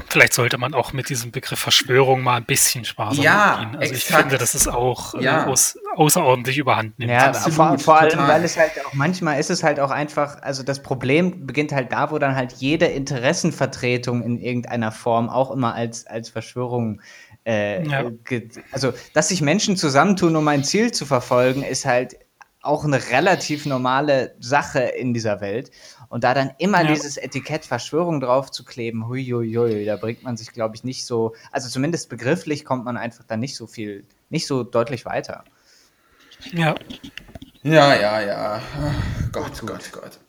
vielleicht sollte man auch mit diesem Begriff Verschwörung mal ein bisschen sparsam Ja, umgehen. Also ich exakt. finde, dass es auch Ja. äh, aus, außerordentlich überhand nimmt. Ja, Absolut, vor, vor allem, weil es halt auch manchmal ist es halt auch einfach, also das Problem beginnt halt da, wo dann halt jede Interessenvertretung in irgendeiner Form auch immer als, als Verschwörung, äh, Ja. also dass sich Menschen zusammentun, um ein Ziel zu verfolgen, ist halt auch eine relativ normale Sache in dieser Welt. Und da dann immer Ja. dieses Etikett Verschwörung drauf zu kleben, huiuiui, da bringt man sich, glaube ich, nicht so, also zumindest begrifflich kommt man einfach da nicht so viel, nicht so deutlich weiter. Ja. Ja, ja, ja. Gott, Gott, Gott.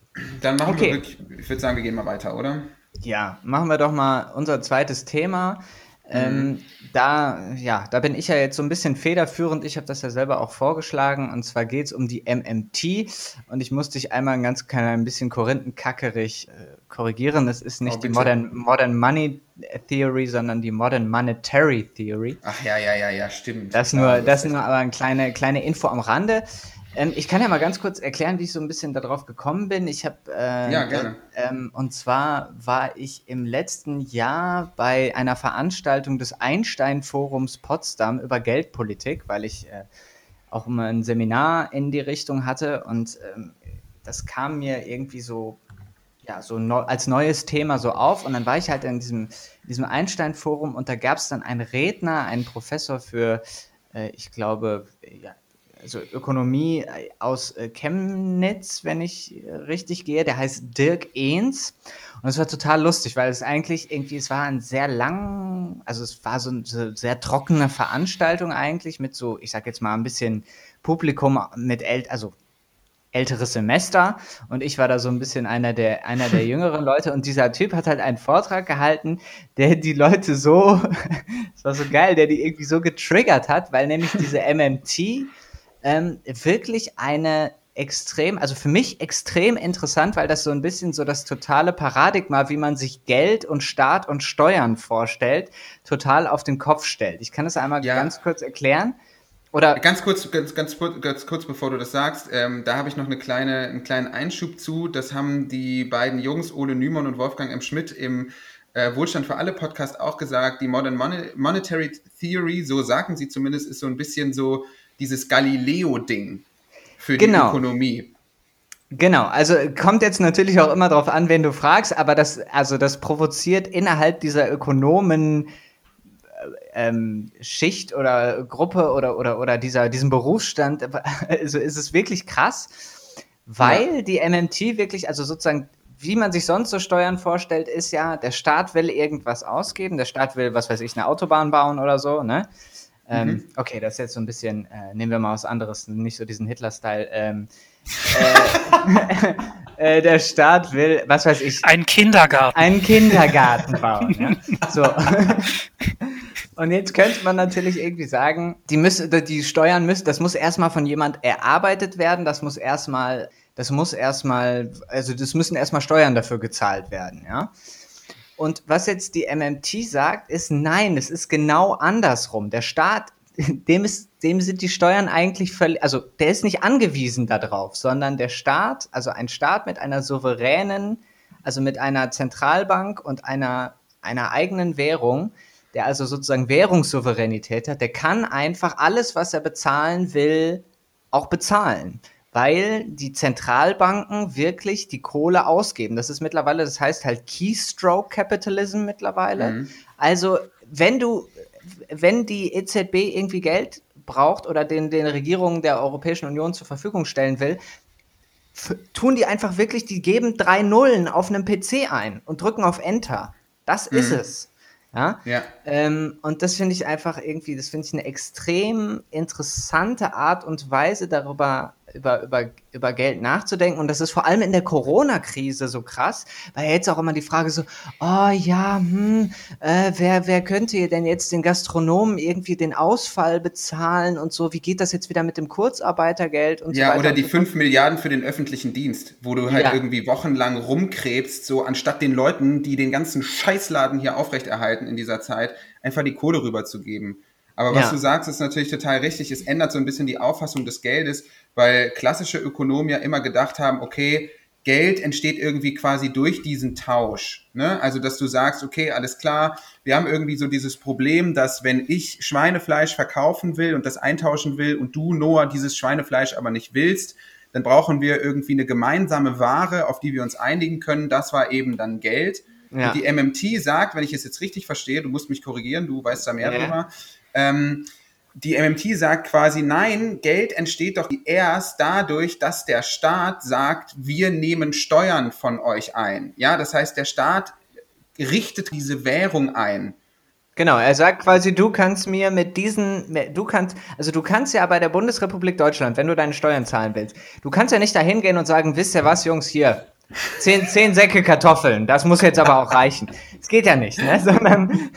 Dann machen Okay. wir wirklich, ich würde sagen, wir gehen mal weiter, oder? Ja, machen wir doch mal unser zweites Thema. Ähm, da, ja, da bin ich ja jetzt so ein bisschen federführend. Ich habe das ja selber auch vorgeschlagen. Und zwar geht es um die MMT. Und ich muss dich einmal ein ganz klein ein bisschen korinthenkackerig äh, korrigieren. Es ist nicht Oh, die. Modern, Modern Money Theory, sondern die Modern Monetary Theory. Ach ja, ja, ja, ja, stimmt. Das Ja, nur, das ist nur aber eine kleine, kleine Info am Rande. Ähm, ich kann ja mal ganz kurz erklären, wie ich so ein bisschen darauf gekommen bin. Ich habe äh, Ja, gerne. ähm, und zwar war ich im letzten Jahr bei einer Veranstaltung des Einstein-Forums Potsdam über Geldpolitik, weil ich äh, auch immer ein Seminar in die Richtung hatte und ähm, das kam mir irgendwie so ja, so neu, als neues Thema so auf. Und dann war ich halt in diesem, diesem Einstein-Forum und da gab es dann einen Redner, einen Professor für, äh, ich glaube, ja, also Ökonomie äh, aus äh, Chemnitz, wenn ich äh, richtig gehe, der heißt Dirk Ehns. Und es war total lustig, weil es eigentlich irgendwie, es war ein sehr lang, also es war so eine sehr trockene Veranstaltung eigentlich mit so, ich sag jetzt mal ein bisschen Publikum mit ält, also älteres Semester und ich war da so ein bisschen einer der, einer der jüngeren Leute und dieser Typ hat halt einen Vortrag gehalten, der die Leute so, das war so geil, der die irgendwie so getriggert hat, weil nämlich diese MMT ähm, wirklich eine extrem, also für mich extrem interessant, weil das so ein bisschen so das totale Paradigma, wie man sich Geld und Staat und Steuern vorstellt, total auf den Kopf stellt. Ich kann das einmal Ja. ganz kurz erklären. Oder Ganz kurz, ganz, ganz, kurz- ganz kurz, bevor du das sagst, ähm, da habe ich noch eine kleine, einen kleinen Einschub zu. Das haben die beiden Jungs, Ole Nümann und Wolfgang M. Schmidt, im äh, Wohlstand für alle Podcast auch gesagt. Die Modern Mon Monetary Theory, so sagen sie zumindest, ist so ein bisschen so dieses Galileo-Ding für die Genau. Ökonomie. Genau, also kommt jetzt natürlich auch immer darauf an, wen du fragst, aber das, also das provoziert innerhalb dieser Ökonomen äh, ähm, Schicht oder Gruppe oder, oder, oder dieser, diesem Berufsstand, also ist es wirklich krass, weil die MMT wirklich, also sozusagen, wie man sich sonst so Steuern vorstellt, ist ja, der Staat will irgendwas ausgeben, der Staat will, was weiß ich, eine Autobahn bauen oder so, ne? Ähm, okay, das ist jetzt so ein bisschen, äh, nehmen wir mal was anderes, nicht so diesen Hitler-Style. Ähm, äh, äh, der Staat will, was weiß ich, Ein Kindergarten. einen Kindergarten bauen. Ja? So. Und jetzt könnte man natürlich irgendwie sagen, die müssen, die Steuern müssen, das muss erstmal von jemand erarbeitet werden, das muss erstmal, das muss erstmal, also das müssen erstmal Steuern dafür gezahlt werden, ja. Und was jetzt die MMT sagt, ist nein, es ist genau andersrum. Der Staat dem, ist, dem sind die Steuern eigentlich völlig, also der ist nicht angewiesen darauf, sondern der Staat, also ein Staat mit einer souveränen, also mit einer Zentralbank und einer, einer eigenen Währung, der also sozusagen Währungssouveränität hat, der kann einfach alles, was er bezahlen will, auch bezahlen weil die Zentralbanken wirklich die Kohle ausgeben. Das ist mittlerweile, das heißt halt Keystroke Capitalism mittlerweile. Mhm. Also wenn du, wenn die EZB irgendwie Geld braucht oder den, den Regierungen der Europäischen Union zur Verfügung stellen will, tun die einfach wirklich, die geben drei Nullen auf einem PC ein und drücken auf Enter. Das mhm. ist es. Ja. ja. Ähm, und das finde ich einfach irgendwie, das finde ich eine extrem interessante Art und Weise darüber über, über, über Geld nachzudenken. Und das ist vor allem in der Corona-Krise so krass, weil jetzt auch immer die Frage so, oh ja, hm, äh, wer, wer könnte denn jetzt den Gastronomen irgendwie den Ausfall bezahlen und so? Wie geht das jetzt wieder mit dem Kurzarbeitergeld und ja, so weiter? oder die 5 Milliarden für den öffentlichen Dienst, wo du halt ja. irgendwie wochenlang rumkrebst, so anstatt den Leuten, die den ganzen Scheißladen hier aufrechterhalten in dieser Zeit, einfach die Kohle rüberzugeben. Aber was ja. du sagst, ist natürlich total richtig. Es ändert so ein bisschen die Auffassung des Geldes, weil klassische Ökonomen ja immer gedacht haben, okay, Geld entsteht irgendwie quasi durch diesen Tausch. Ne? Also, dass du sagst, okay, alles klar, wir haben irgendwie so dieses Problem, dass wenn ich Schweinefleisch verkaufen will und das eintauschen will und du, Noah, dieses Schweinefleisch aber nicht willst, dann brauchen wir irgendwie eine gemeinsame Ware, auf die wir uns einigen können. Das war eben dann Geld. Ja. Die MMT sagt, wenn ich es jetzt richtig verstehe, du musst mich korrigieren, du weißt da mehr ja. drüber, ähm, die MMT sagt quasi, nein, Geld entsteht doch erst dadurch, dass der Staat sagt, wir nehmen Steuern von euch ein. Ja, das heißt, der Staat richtet diese Währung ein. Genau, er sagt quasi, du kannst mir mit diesen, du kannst, also du kannst ja bei der Bundesrepublik Deutschland, wenn du deine Steuern zahlen willst, du kannst ja nicht da hingehen und sagen, wisst ihr was, Jungs, hier, Zehn, zehn Säcke Kartoffeln, das muss jetzt aber auch reichen. Es geht ja nicht, ne? sondern,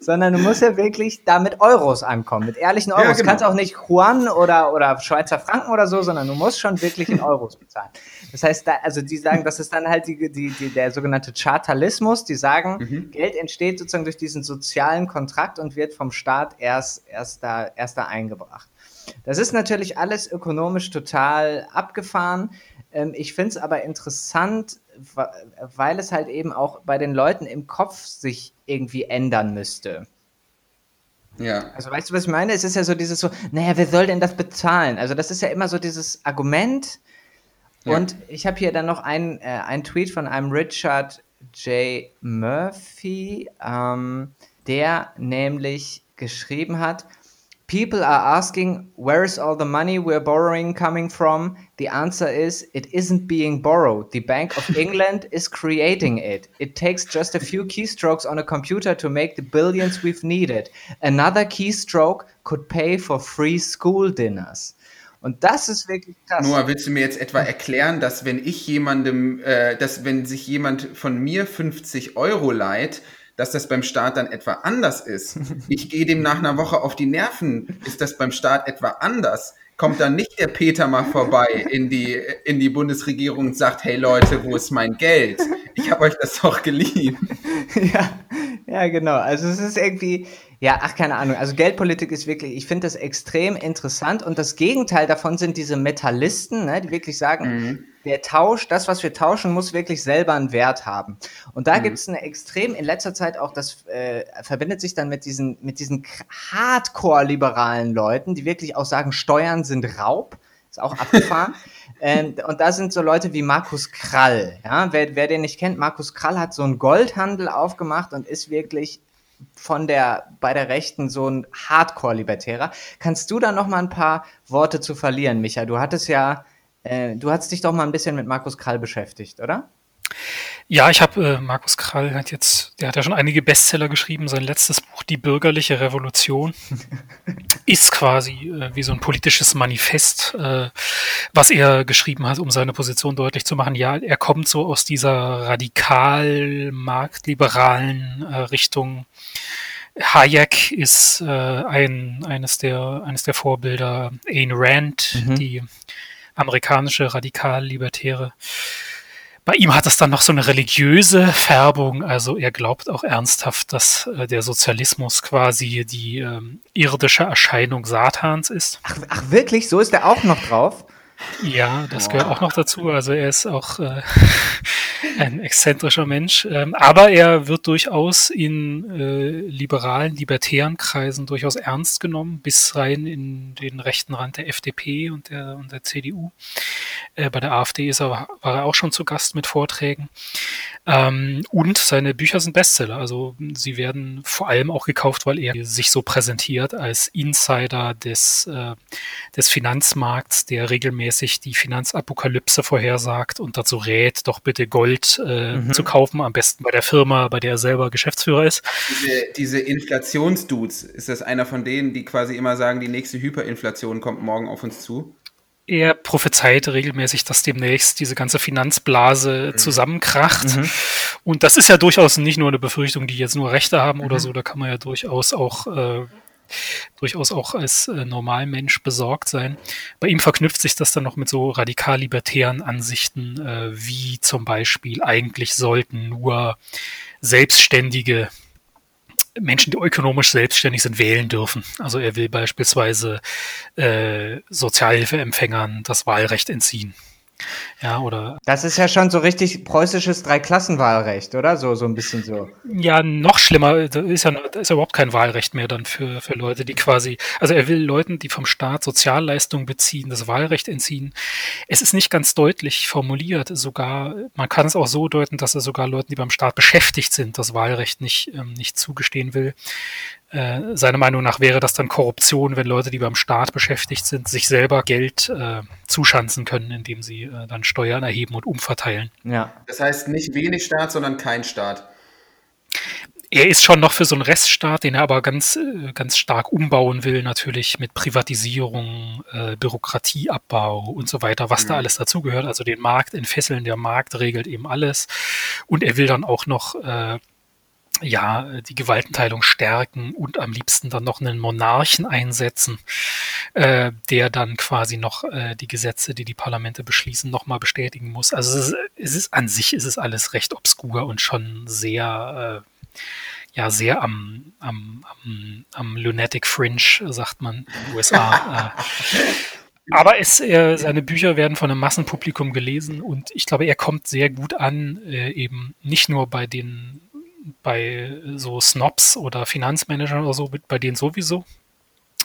sondern du musst ja wirklich da mit Euros ankommen, mit ehrlichen Euros. Ja, genau. Du kannst auch nicht Juan oder, oder Schweizer Franken oder so, sondern du musst schon wirklich in Euros bezahlen. Das heißt, da, also die sagen, das ist dann halt die, die, die, der sogenannte Chartalismus, die sagen, mhm. Geld entsteht sozusagen durch diesen sozialen Kontrakt und wird vom Staat erst, erst, da, erst da eingebracht. Das ist natürlich alles ökonomisch total abgefahren. Ähm, ich finde es aber interessant, weil es halt eben auch bei den Leuten im Kopf sich irgendwie ändern müsste. Ja. Also weißt du, was ich meine? Es ist ja so dieses so, naja, wer soll denn das bezahlen? Also das ist ja immer so dieses Argument. Ja. Und ich habe hier dann noch einen, äh, einen Tweet von einem Richard J. Murphy, ähm, der nämlich geschrieben hat, People are asking, where is all the money we're borrowing coming from? The answer is, it isn't being borrowed. The Bank of England is creating it. It takes just a few keystrokes on a computer to make the billions we've needed. Another keystroke could pay for free school dinners. Und das ist wirklich krass. Noah, willst du mir jetzt etwa erklären, dass wenn ich jemandem, äh, dass wenn sich jemand von mir 50 Euro leiht, dass das beim Staat dann etwa anders ist. Ich gehe dem nach einer Woche auf die Nerven. Ist das beim Staat etwa anders? Kommt dann nicht der Peter mal vorbei in die, in die Bundesregierung und sagt, hey Leute, wo ist mein Geld? Ich habe euch das doch geliehen. Ja, ja, genau. Also es ist irgendwie, ja, ach, keine Ahnung. Also Geldpolitik ist wirklich, ich finde das extrem interessant und das Gegenteil davon sind diese Metallisten, ne, die wirklich sagen, mhm. der Tausch, das, was wir tauschen, muss wirklich selber einen Wert haben. Und da mhm. gibt es eine extrem, in letzter Zeit auch, das äh, verbindet sich dann mit diesen, mit diesen hardcore-liberalen Leuten, die wirklich auch sagen, Steuern sind Raub. Ist auch abgefahren. ähm, und da sind so Leute wie Markus Krall. Ja? Wer, wer den nicht kennt, Markus Krall hat so einen Goldhandel aufgemacht und ist wirklich von der, bei der Rechten so ein Hardcore-Libertärer. Kannst du da noch mal ein paar Worte zu verlieren, Micha? Du hattest ja, äh, du hattest dich doch mal ein bisschen mit Markus Krall beschäftigt, oder? Ja, ich habe äh, Markus Krall hat jetzt, der hat ja schon einige Bestseller geschrieben. Sein letztes Buch, Die bürgerliche Revolution, ist quasi äh, wie so ein politisches Manifest, äh, was er geschrieben hat, um seine Position deutlich zu machen. Ja, er kommt so aus dieser radikal marktliberalen äh, Richtung. Hayek ist äh, ein, eines, der, eines der Vorbilder, Ayn Rand, mhm. die amerikanische radikal-libertäre bei ihm hat es dann noch so eine religiöse Färbung. Also er glaubt auch ernsthaft, dass äh, der Sozialismus quasi die ähm, irdische Erscheinung Satans ist. Ach, ach wirklich? So ist er auch noch drauf? Ja, das gehört auch noch dazu. Also er ist auch äh, ein exzentrischer Mensch. Ähm, aber er wird durchaus in äh, liberalen, libertären Kreisen durchaus ernst genommen, bis rein in den rechten Rand der FDP und der, und der CDU. Äh, bei der AfD ist er, war er auch schon zu Gast mit Vorträgen. Ähm, und seine Bücher sind Bestseller. Also sie werden vor allem auch gekauft, weil er sich so präsentiert als Insider des, äh, des Finanzmarkts, der regelmäßig die Finanzapokalypse vorhersagt und dazu rät, doch bitte Gold äh, mhm. zu kaufen, am besten bei der Firma, bei der er selber Geschäftsführer ist. Diese, diese Inflationsdudes, ist das einer von denen, die quasi immer sagen, die nächste Hyperinflation kommt morgen auf uns zu? er prophezeit regelmäßig, dass demnächst diese ganze Finanzblase mhm. zusammenkracht. Mhm. Und das ist ja durchaus nicht nur eine Befürchtung, die jetzt nur Rechte haben mhm. oder so. Da kann man ja durchaus auch äh, durchaus auch als äh, Normalmensch besorgt sein. Bei ihm verknüpft sich das dann noch mit so radikal-libertären Ansichten, äh, wie zum Beispiel eigentlich sollten nur Selbstständige Menschen, die ökonomisch selbstständig sind, wählen dürfen. Also er will beispielsweise äh, Sozialhilfeempfängern das Wahlrecht entziehen. Ja, oder. Das ist ja schon so richtig preußisches Dreiklassenwahlrecht, oder? So, so ein bisschen so. Ja, noch schlimmer. Da ist ja, da ist ja überhaupt kein Wahlrecht mehr dann für, für Leute, die quasi, also er will Leuten, die vom Staat Sozialleistungen beziehen, das Wahlrecht entziehen. Es ist nicht ganz deutlich formuliert. Sogar, man kann es auch so deuten, dass er sogar Leuten, die beim Staat beschäftigt sind, das Wahlrecht nicht, ähm, nicht zugestehen will. Äh, seiner Meinung nach wäre das dann Korruption, wenn Leute, die beim Staat beschäftigt sind, sich selber Geld äh, zuschanzen können, indem sie äh, dann Steuern erheben und umverteilen. Ja. Das heißt nicht wenig Staat, sondern kein Staat. Er ist schon noch für so einen Reststaat, den er aber ganz, äh, ganz stark umbauen will, natürlich mit Privatisierung, äh, Bürokratieabbau und so weiter, was mhm. da alles dazugehört. Also den Markt entfesseln, der Markt regelt eben alles. Und er will dann auch noch äh, ja, die Gewaltenteilung stärken und am liebsten dann noch einen Monarchen einsetzen, äh, der dann quasi noch äh, die Gesetze, die die Parlamente beschließen, nochmal bestätigen muss. Also es ist, es ist, an sich ist es alles recht obskur und schon sehr, äh, ja, sehr am, am, am, am Lunatic Fringe, sagt man in den USA. äh, aber es, äh, seine Bücher werden von einem Massenpublikum gelesen und ich glaube, er kommt sehr gut an, äh, eben nicht nur bei den bei so Snobs oder Finanzmanagern oder so, bei denen sowieso,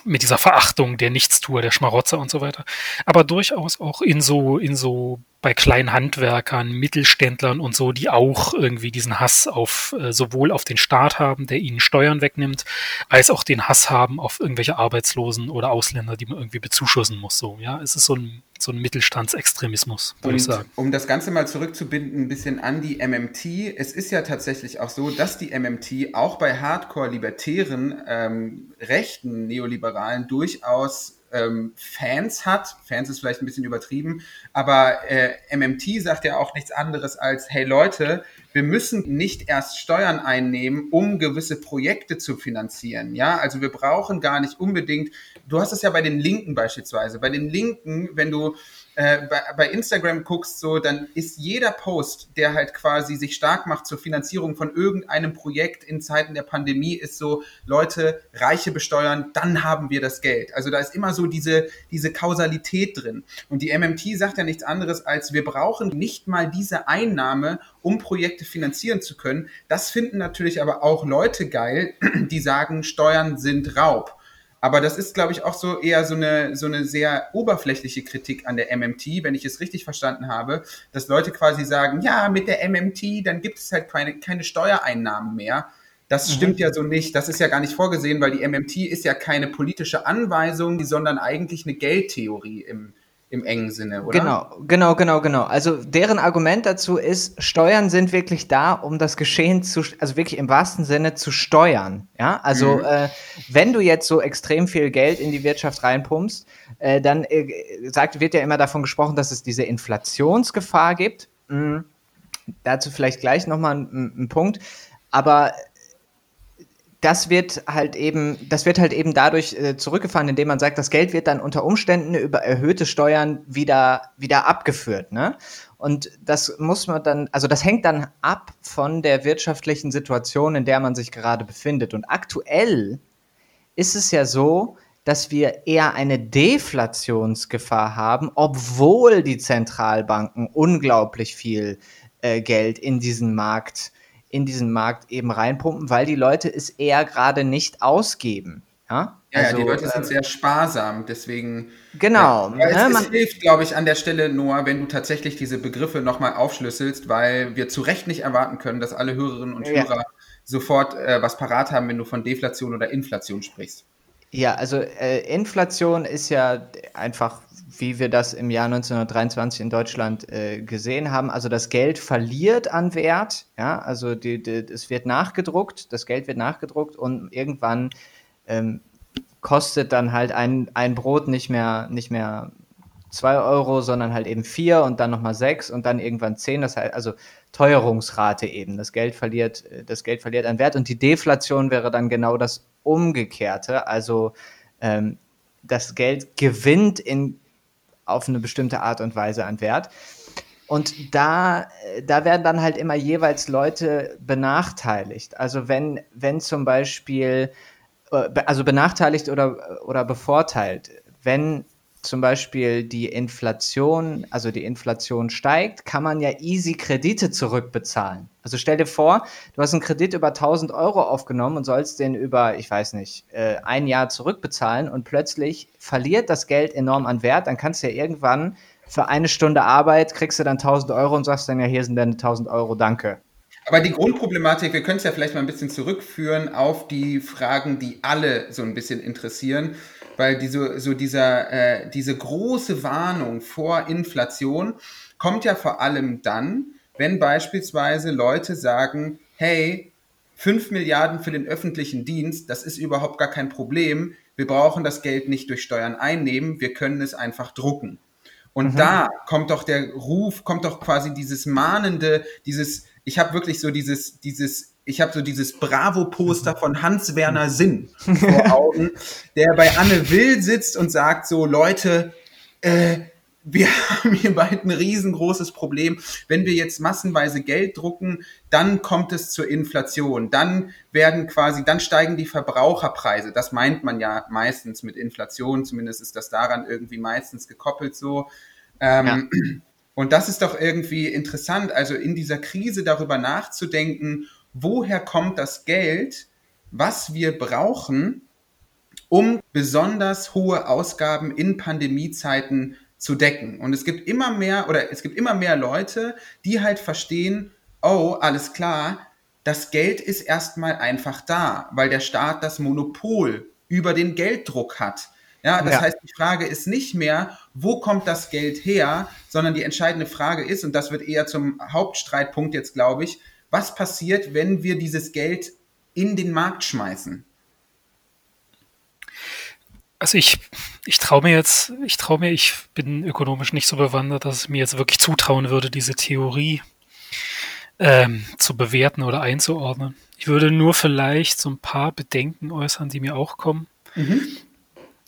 mit dieser Verachtung der Nichtstuer, der Schmarotzer und so weiter, aber durchaus auch in so, in so bei kleinen Handwerkern, Mittelständlern und so, die auch irgendwie diesen Hass auf äh, sowohl auf den Staat haben, der ihnen Steuern wegnimmt, als auch den Hass haben auf irgendwelche Arbeitslosen oder Ausländer, die man irgendwie bezuschussen muss. So, ja, es ist so ein so ein Mittelstandsextremismus, würde ich sagen. Um das Ganze mal zurückzubinden, ein bisschen an die MMT. Es ist ja tatsächlich auch so, dass die MMT auch bei Hardcore-libertären, ähm, rechten Neoliberalen durchaus ähm, Fans hat. Fans ist vielleicht ein bisschen übertrieben, aber äh, MMT sagt ja auch nichts anderes als, hey Leute, wir müssen nicht erst Steuern einnehmen, um gewisse Projekte zu finanzieren. Ja, also wir brauchen gar nicht unbedingt, du hast es ja bei den Linken beispielsweise, bei den Linken, wenn du äh, bei, bei, Instagram guckst, so, dann ist jeder Post, der halt quasi sich stark macht zur Finanzierung von irgendeinem Projekt in Zeiten der Pandemie, ist so, Leute, Reiche besteuern, dann haben wir das Geld. Also da ist immer so diese, diese Kausalität drin. Und die MMT sagt ja nichts anderes als, wir brauchen nicht mal diese Einnahme, um Projekte finanzieren zu können. Das finden natürlich aber auch Leute geil, die sagen, Steuern sind Raub. Aber das ist, glaube ich, auch so eher so eine, so eine sehr oberflächliche Kritik an der MMT, wenn ich es richtig verstanden habe, dass Leute quasi sagen, ja, mit der MMT, dann gibt es halt keine, keine Steuereinnahmen mehr. Das mhm. stimmt ja so nicht. Das ist ja gar nicht vorgesehen, weil die MMT ist ja keine politische Anweisung, sondern eigentlich eine Geldtheorie im, im engen Sinne, oder? Genau, genau, genau, genau. Also deren Argument dazu ist, Steuern sind wirklich da, um das Geschehen zu, also wirklich im wahrsten Sinne zu steuern. Ja, also mhm. äh, wenn du jetzt so extrem viel Geld in die Wirtschaft reinpumpst, äh, dann äh, sagt, wird ja immer davon gesprochen, dass es diese Inflationsgefahr gibt. Mhm. Dazu vielleicht gleich nochmal ein, ein Punkt. Aber das wird halt eben, das wird halt eben dadurch äh, zurückgefahren, indem man sagt, das Geld wird dann unter Umständen über erhöhte Steuern wieder, wieder abgeführt, ne? Und das muss man dann, also das hängt dann ab von der wirtschaftlichen Situation, in der man sich gerade befindet. Und aktuell ist es ja so, dass wir eher eine Deflationsgefahr haben, obwohl die Zentralbanken unglaublich viel äh, Geld in diesen Markt in diesen Markt eben reinpumpen, weil die Leute es eher gerade nicht ausgeben. Ja, ja, also, die Leute sind ähm, sehr sparsam, deswegen. Genau. Ja, es, ne, es hilft, glaube ich, an der Stelle, Noah, wenn du tatsächlich diese Begriffe nochmal aufschlüsselst, weil wir zu Recht nicht erwarten können, dass alle Hörerinnen und Hörer ja. sofort äh, was parat haben, wenn du von Deflation oder Inflation sprichst. Ja, also äh, Inflation ist ja einfach wie wir das im Jahr 1923 in Deutschland äh, gesehen haben. Also das Geld verliert an Wert, ja, also die, die, es wird nachgedruckt, das Geld wird nachgedruckt und irgendwann ähm, kostet dann halt ein, ein Brot nicht mehr, nicht mehr zwei Euro, sondern halt eben vier und dann nochmal sechs und dann irgendwann zehn. Das heißt also Teuerungsrate eben. Das Geld verliert, das Geld verliert an Wert und die Deflation wäre dann genau das Umgekehrte. Also ähm, das Geld gewinnt in auf eine bestimmte Art und Weise an Wert. Und da, da werden dann halt immer jeweils Leute benachteiligt. Also wenn, wenn zum Beispiel, äh, also benachteiligt oder, oder bevorteilt, wenn zum Beispiel die Inflation, also die Inflation steigt, kann man ja easy Kredite zurückbezahlen. Also stell dir vor, du hast einen Kredit über 1000 Euro aufgenommen und sollst den über, ich weiß nicht, äh, ein Jahr zurückbezahlen und plötzlich verliert das Geld enorm an Wert, dann kannst du ja irgendwann für eine Stunde Arbeit kriegst du dann 1000 Euro und sagst dann ja, hier sind deine 1000 Euro, danke. Aber die Grundproblematik, wir können es ja vielleicht mal ein bisschen zurückführen auf die Fragen, die alle so ein bisschen interessieren weil diese, so dieser, äh, diese große Warnung vor Inflation kommt ja vor allem dann, wenn beispielsweise Leute sagen, hey, 5 Milliarden für den öffentlichen Dienst, das ist überhaupt gar kein Problem. Wir brauchen das Geld nicht durch Steuern einnehmen, wir können es einfach drucken. Und mhm. da kommt doch der Ruf, kommt doch quasi dieses mahnende, dieses, ich habe wirklich so dieses, dieses ich habe so dieses Bravo-Poster von Hans-Werner Sinn vor Augen, der bei Anne Will sitzt und sagt so, Leute, äh, wir haben hier bald ein riesengroßes Problem. Wenn wir jetzt massenweise Geld drucken, dann kommt es zur Inflation. Dann werden quasi, dann steigen die Verbraucherpreise. Das meint man ja meistens mit Inflation. Zumindest ist das daran irgendwie meistens gekoppelt so. Ähm, ja. Und das ist doch irgendwie interessant, also in dieser Krise darüber nachzudenken, woher kommt das Geld, was wir brauchen, um besonders hohe Ausgaben in Pandemiezeiten zu decken. Und es gibt immer mehr oder es gibt immer mehr Leute, die halt verstehen, oh, alles klar, das Geld ist erstmal einfach da, weil der Staat das Monopol über den Gelddruck hat. Ja, das ja. heißt, die Frage ist nicht mehr, wo kommt das Geld her, sondern die entscheidende Frage ist, und das wird eher zum Hauptstreitpunkt jetzt, glaube ich, was passiert, wenn wir dieses Geld in den Markt schmeißen? Also ich, ich traue mir jetzt, ich traue mir, ich bin ökonomisch nicht so bewandert, dass ich mir jetzt wirklich zutrauen würde, diese Theorie ähm, zu bewerten oder einzuordnen. Ich würde nur vielleicht so ein paar Bedenken äußern, die mir auch kommen. Mhm.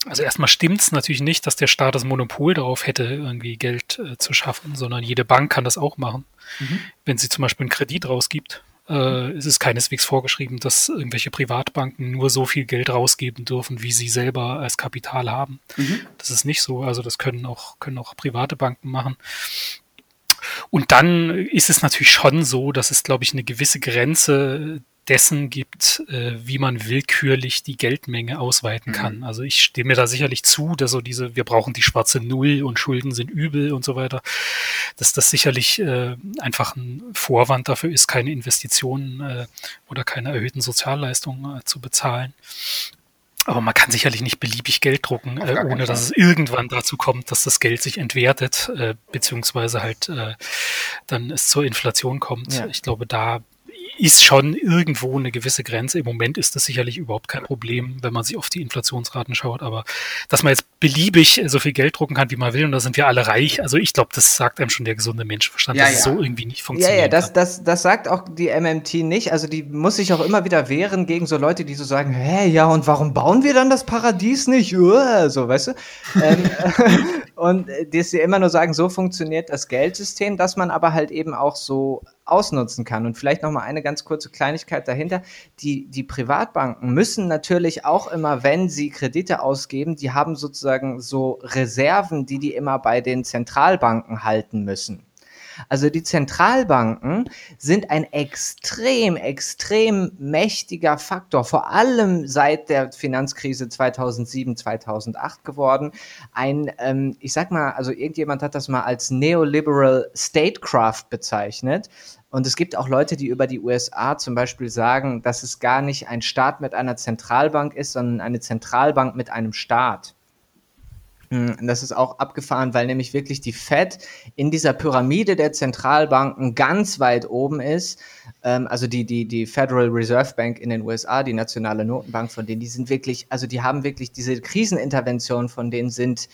Also erstmal stimmt es natürlich nicht, dass der Staat das Monopol darauf hätte, irgendwie Geld äh, zu schaffen, sondern jede Bank kann das auch machen. Mhm. Wenn sie zum Beispiel einen Kredit rausgibt, äh, ist es keineswegs vorgeschrieben, dass irgendwelche Privatbanken nur so viel Geld rausgeben dürfen, wie sie selber als Kapital haben. Mhm. Das ist nicht so. Also das können auch, können auch private Banken machen. Und dann ist es natürlich schon so, dass es, glaube ich, eine gewisse Grenze dessen gibt, äh, wie man willkürlich die Geldmenge ausweiten mhm. kann. Also ich stehe mir da sicherlich zu, dass so diese, wir brauchen die schwarze Null und Schulden sind übel und so weiter, dass das sicherlich äh, einfach ein Vorwand dafür ist, keine Investitionen äh, oder keine erhöhten Sozialleistungen äh, zu bezahlen. Aber man kann sicherlich nicht beliebig Geld drucken, äh, ohne dass es irgendwann dazu kommt, dass das Geld sich entwertet, äh, beziehungsweise halt äh, dann es zur Inflation kommt. Ja. Ich glaube, da ist schon irgendwo eine gewisse Grenze. Im Moment ist das sicherlich überhaupt kein Problem, wenn man sich auf die Inflationsraten schaut. Aber dass man jetzt beliebig so viel Geld drucken kann, wie man will, und da sind wir alle reich. Also ich glaube, das sagt einem schon der gesunde Menschenverstand, ja, dass ja. es so irgendwie nicht funktioniert. Ja, ja, das, das, das sagt auch die MMT nicht. Also die muss sich auch immer wieder wehren gegen so Leute, die so sagen, hä, ja, und warum bauen wir dann das Paradies nicht? Uah, so, weißt du? ähm, und die sie immer nur sagen, so funktioniert das Geldsystem, dass man aber halt eben auch so ausnutzen kann. Und vielleicht noch mal eine ganz kurze Kleinigkeit dahinter. Die, die Privatbanken müssen natürlich auch immer, wenn sie Kredite ausgeben, die haben sozusagen so Reserven, die die immer bei den Zentralbanken halten müssen. Also die Zentralbanken sind ein extrem, extrem mächtiger Faktor, vor allem seit der Finanzkrise 2007, 2008 geworden. Ein, ähm, ich sag mal, also irgendjemand hat das mal als Neoliberal Statecraft bezeichnet. Und es gibt auch Leute, die über die USA zum Beispiel sagen, dass es gar nicht ein Staat mit einer Zentralbank ist, sondern eine Zentralbank mit einem Staat. Das ist auch abgefahren, weil nämlich wirklich die Fed in dieser Pyramide der Zentralbanken ganz weit oben ist. Ähm, also die, die, die Federal Reserve Bank in den USA, die nationale Notenbank von denen, die sind wirklich, also die haben wirklich diese Kriseninterventionen von denen sind,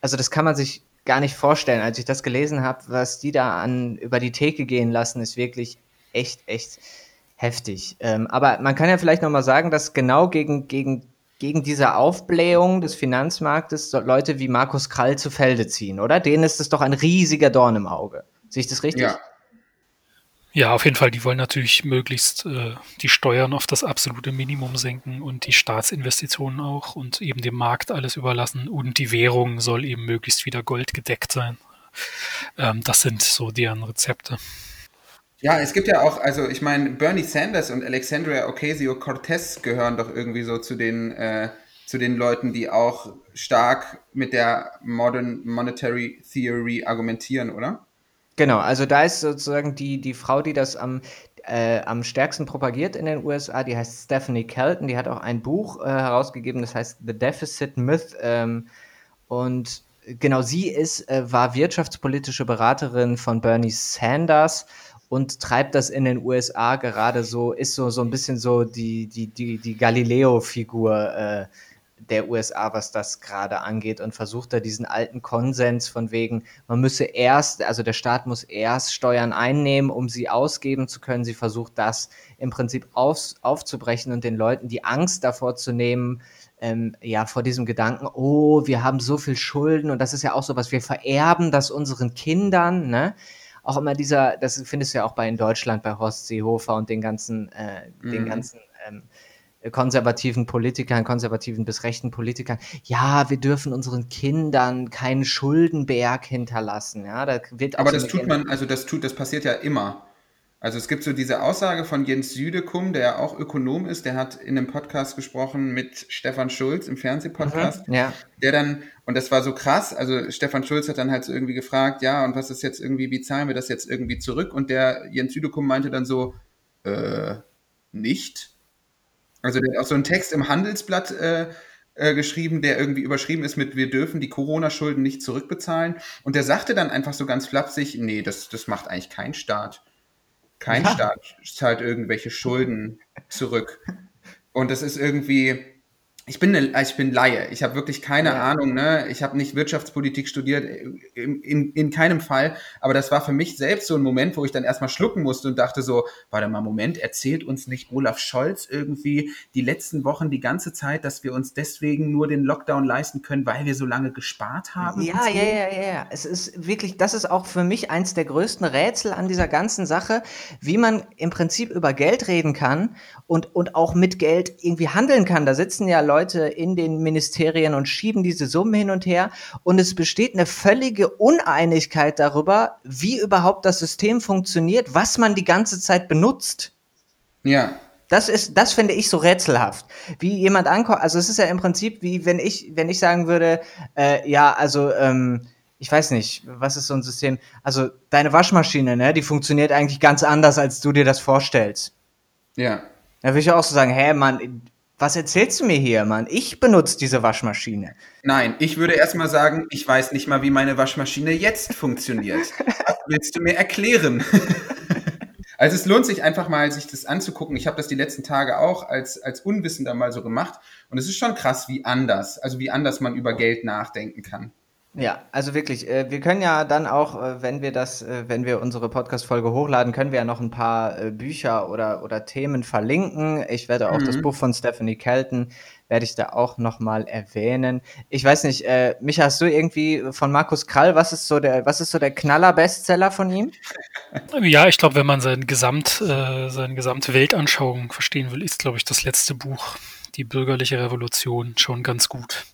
also das kann man sich gar nicht vorstellen. Als ich das gelesen habe, was die da an über die Theke gehen lassen, ist wirklich echt, echt heftig. Ähm, aber man kann ja vielleicht nochmal sagen, dass genau gegen, gegen gegen diese Aufblähung des Finanzmarktes Leute wie Markus Krall zu Felde ziehen, oder? Denen ist es doch ein riesiger Dorn im Auge. Sehe ich das richtig? Ja. Ja, auf jeden Fall. Die wollen natürlich möglichst äh, die Steuern auf das absolute Minimum senken und die Staatsinvestitionen auch und eben dem Markt alles überlassen und die Währung soll eben möglichst wieder goldgedeckt sein. Ähm, das sind so deren Rezepte. Ja, es gibt ja auch, also ich meine, Bernie Sanders und Alexandria Ocasio-Cortez gehören doch irgendwie so zu den, äh, zu den Leuten, die auch stark mit der Modern Monetary Theory argumentieren, oder? Genau, also da ist sozusagen die, die Frau, die das am, äh, am stärksten propagiert in den USA, die heißt Stephanie Kelton, die hat auch ein Buch äh, herausgegeben, das heißt The Deficit Myth. Ähm, und genau sie ist, äh, war wirtschaftspolitische Beraterin von Bernie Sanders und treibt das in den USA gerade so, ist so, so ein bisschen so die, die, die, die Galileo-Figur äh, der USA, was das gerade angeht und versucht da diesen alten Konsens von wegen, man müsse erst, also der Staat muss erst Steuern einnehmen, um sie ausgeben zu können. Sie versucht das im Prinzip auf, aufzubrechen und den Leuten die Angst davor zu nehmen, ähm, ja, vor diesem Gedanken, oh, wir haben so viel Schulden und das ist ja auch so was, wir vererben das unseren Kindern, ne? Auch immer dieser, das findest du ja auch bei in Deutschland bei Horst Seehofer und den ganzen, äh, mhm. den ganzen ähm, konservativen Politikern, konservativen bis rechten Politikern, ja, wir dürfen unseren Kindern keinen Schuldenberg hinterlassen. Ja, da wird Aber das tut man, also das tut, das passiert ja immer. Also es gibt so diese Aussage von Jens Südekum, der auch Ökonom ist, der hat in einem Podcast gesprochen mit Stefan Schulz im Fernsehpodcast, mhm, ja. der dann, und das war so krass, also Stefan Schulz hat dann halt so irgendwie gefragt, ja, und was ist jetzt irgendwie, wie zahlen wir das jetzt irgendwie zurück? Und der Jens Südekum meinte dann so, äh, nicht. Also der hat auch so einen Text im Handelsblatt äh, äh, geschrieben, der irgendwie überschrieben ist mit, wir dürfen die Corona-Schulden nicht zurückbezahlen. Und der sagte dann einfach so ganz flapsig, nee, das, das macht eigentlich kein Staat. Kein ja. Staat zahlt irgendwelche Schulden zurück. Und das ist irgendwie, ich bin, eine, ich bin Laie. Ich habe wirklich keine ja. Ahnung. Ne? Ich habe nicht Wirtschaftspolitik studiert, in, in, in keinem Fall. Aber das war für mich selbst so ein Moment, wo ich dann erstmal schlucken musste und dachte so, warte mal, Moment, erzählt uns nicht Olaf Scholz irgendwie die letzten Wochen die ganze Zeit, dass wir uns deswegen nur den Lockdown leisten können, weil wir so lange gespart haben? Ja, ja, ja, ja, ja. Es ist wirklich, das ist auch für mich eins der größten Rätsel an dieser ganzen Sache, wie man im Prinzip über Geld reden kann und, und auch mit Geld irgendwie handeln kann. Da sitzen ja Leute, Leute in den Ministerien und schieben diese Summen hin und her. Und es besteht eine völlige Uneinigkeit darüber, wie überhaupt das System funktioniert, was man die ganze Zeit benutzt. Ja. Das ist, das finde ich so rätselhaft. Wie jemand ankommt, also es ist ja im Prinzip wie wenn ich, wenn ich sagen würde, äh, ja, also ähm, ich weiß nicht, was ist so ein System? Also deine Waschmaschine, ne, die funktioniert eigentlich ganz anders, als du dir das vorstellst. Ja. Da würde ich auch so sagen, hä, Mann, was erzählst du mir hier, Mann? Ich benutze diese Waschmaschine. Nein, ich würde erstmal sagen, ich weiß nicht mal, wie meine Waschmaschine jetzt funktioniert. Was willst du mir erklären? Also es lohnt sich einfach mal, sich das anzugucken. Ich habe das die letzten Tage auch als, als Unwissender mal so gemacht. Und es ist schon krass, wie anders, also wie anders man über Geld nachdenken kann. Ja, also wirklich, äh, wir können ja dann auch, äh, wenn wir das, äh, wenn wir unsere Podcast-Folge hochladen, können wir ja noch ein paar Bücher oder, oder Themen verlinken. Ich werde auch mhm. das Buch von Stephanie Kelton, werde ich da auch nochmal erwähnen. Ich weiß nicht, äh, Micha, hast du irgendwie von Markus Krall, was ist so der, was ist so der Knaller-Bestseller von ihm? Ja, ich glaube, wenn man sein Gesamt, äh, seine gesamte Weltanschauung verstehen will, ist, glaube ich, das letzte Buch die bürgerliche Revolution schon ganz gut,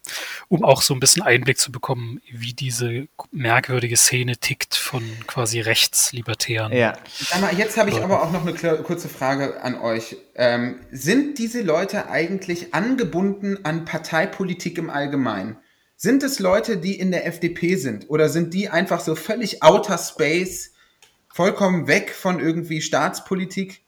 um auch so ein bisschen Einblick zu bekommen, wie diese merkwürdige Szene tickt von quasi rechtslibertären. Ja. Mal, jetzt habe ich aber auch noch eine kurze Frage an euch. Ähm, sind diese Leute eigentlich angebunden an Parteipolitik im Allgemeinen? Sind es Leute, die in der FDP sind oder sind die einfach so völlig outer space, vollkommen weg von irgendwie Staatspolitik?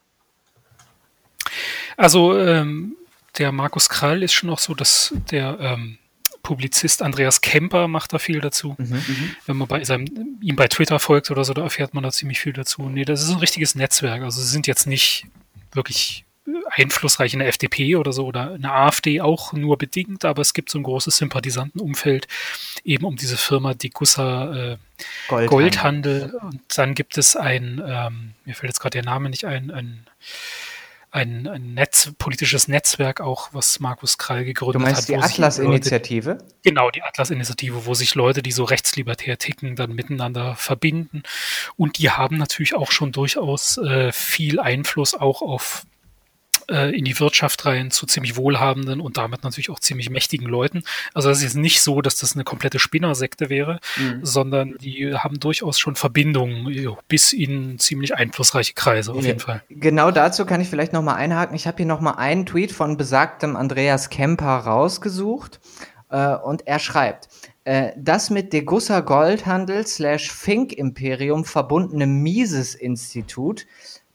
Also ähm, der Markus Krall ist schon auch so, dass der ähm, Publizist Andreas Kemper macht da viel dazu. Mhm, mhm, Wenn man bei seinem, ihm bei Twitter folgt oder so, da erfährt man da ziemlich viel dazu. Nee, das ist ein richtiges Netzwerk. Also sie sind jetzt nicht wirklich einflussreich in der FDP oder so oder in der AfD auch nur bedingt, aber es gibt so ein großes Sympathisantenumfeld eben um diese Firma Degussa äh, Goldhandel. Goldhandel. Und dann gibt es ein, ähm, mir fällt jetzt gerade der Name nicht ein, ein ein, ein Netz, politisches Netzwerk auch, was Markus Krall gegründet hat. Du meinst hat, die Atlas-Initiative? Genau, die Atlas-Initiative, wo sich Leute, die so rechtslibertär ticken, dann miteinander verbinden. Und die haben natürlich auch schon durchaus äh, viel Einfluss auch auf äh, in die Wirtschaft rein zu ziemlich wohlhabenden und damit natürlich auch ziemlich mächtigen Leuten. Also es ist nicht so, dass das eine komplette Spinnersekte wäre, mhm. sondern die haben durchaus schon Verbindungen bis in ziemlich einflussreiche Kreise auf ja. jeden Fall. Genau dazu kann ich vielleicht nochmal einhaken. Ich habe hier nochmal einen Tweet von besagtem Andreas Kemper rausgesucht äh, und er schreibt, äh, das mit Degussa Goldhandel slash Fink Imperium verbundene Mises-Institut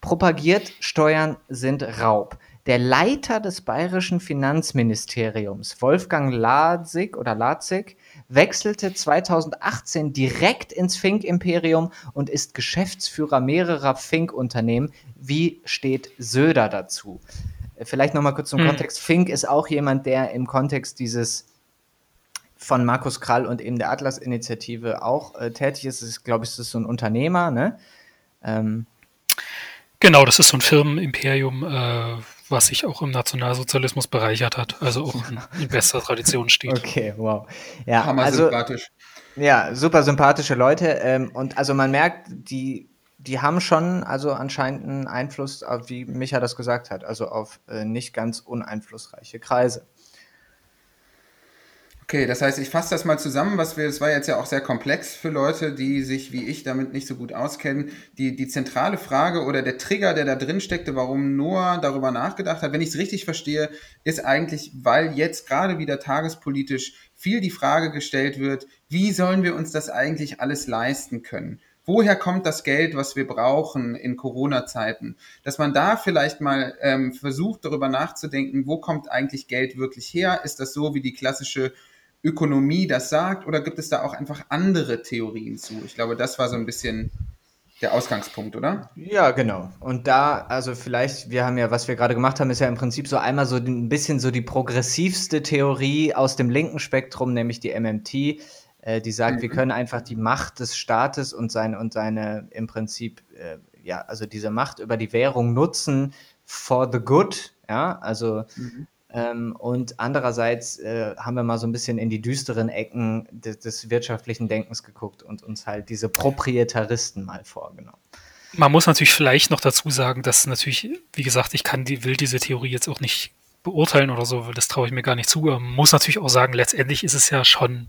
propagiert, Steuern sind Raub. Der Leiter des bayerischen Finanzministeriums, Wolfgang Ladzig oder Ladzig, wechselte 2018 direkt ins Fink-Imperium und ist Geschäftsführer mehrerer Fink-Unternehmen. Wie steht Söder dazu? Vielleicht nochmal kurz zum mhm. Kontext. Fink ist auch jemand, der im Kontext dieses von Markus Krall und eben der Atlas-Initiative auch äh, tätig ist. ist glaube ich, ist so ein Unternehmer, ne? Ähm, Genau, das ist so ein Firmenimperium, äh, was sich auch im Nationalsozialismus bereichert hat, also auch in, in bester Tradition steht. Okay, wow. Ja, Hammer also, sympathisch. Ja, super sympathische Leute. Ähm, und also man merkt, die, die haben schon also anscheinend einen Einfluss, auf, wie Micha das gesagt hat, also auf äh, nicht ganz uneinflussreiche Kreise. Okay, das heißt, ich fasse das mal zusammen, was wir, es war jetzt ja auch sehr komplex für Leute, die sich wie ich damit nicht so gut auskennen. Die, die zentrale Frage oder der Trigger, der da drin steckte, warum Noah darüber nachgedacht hat, wenn ich es richtig verstehe, ist eigentlich, weil jetzt gerade wieder tagespolitisch viel die Frage gestellt wird, wie sollen wir uns das eigentlich alles leisten können? woher kommt das Geld, was wir brauchen in Corona-Zeiten? Dass man da vielleicht mal ähm, versucht, darüber nachzudenken, wo kommt eigentlich Geld wirklich her? Ist das so wie die klassische Ökonomie das sagt oder gibt es da auch einfach andere Theorien zu? Ich glaube, das war so ein bisschen der Ausgangspunkt, oder? Ja, genau. Und da, also vielleicht, wir haben ja, was wir gerade gemacht haben, ist ja im Prinzip so einmal so ein bisschen so die progressivste Theorie aus dem linken Spektrum, nämlich die MMT, äh, die sagt, mhm. wir können einfach die Macht des Staates und seine, und seine im Prinzip, äh, ja, also diese Macht über die Währung nutzen for the good, ja, also mhm. Ähm, und andererseits äh, haben wir mal so ein bisschen in die düsteren Ecken des, des, wirtschaftlichen Denkens geguckt und uns halt diese Proprietaristen mal vorgenommen. Man muss natürlich vielleicht noch dazu sagen, dass natürlich, wie gesagt, ich kann die, will diese Theorie jetzt auch nicht beurteilen oder so, weil das traue ich mir gar nicht zu. Man muss natürlich auch sagen, letztendlich ist es ja schon,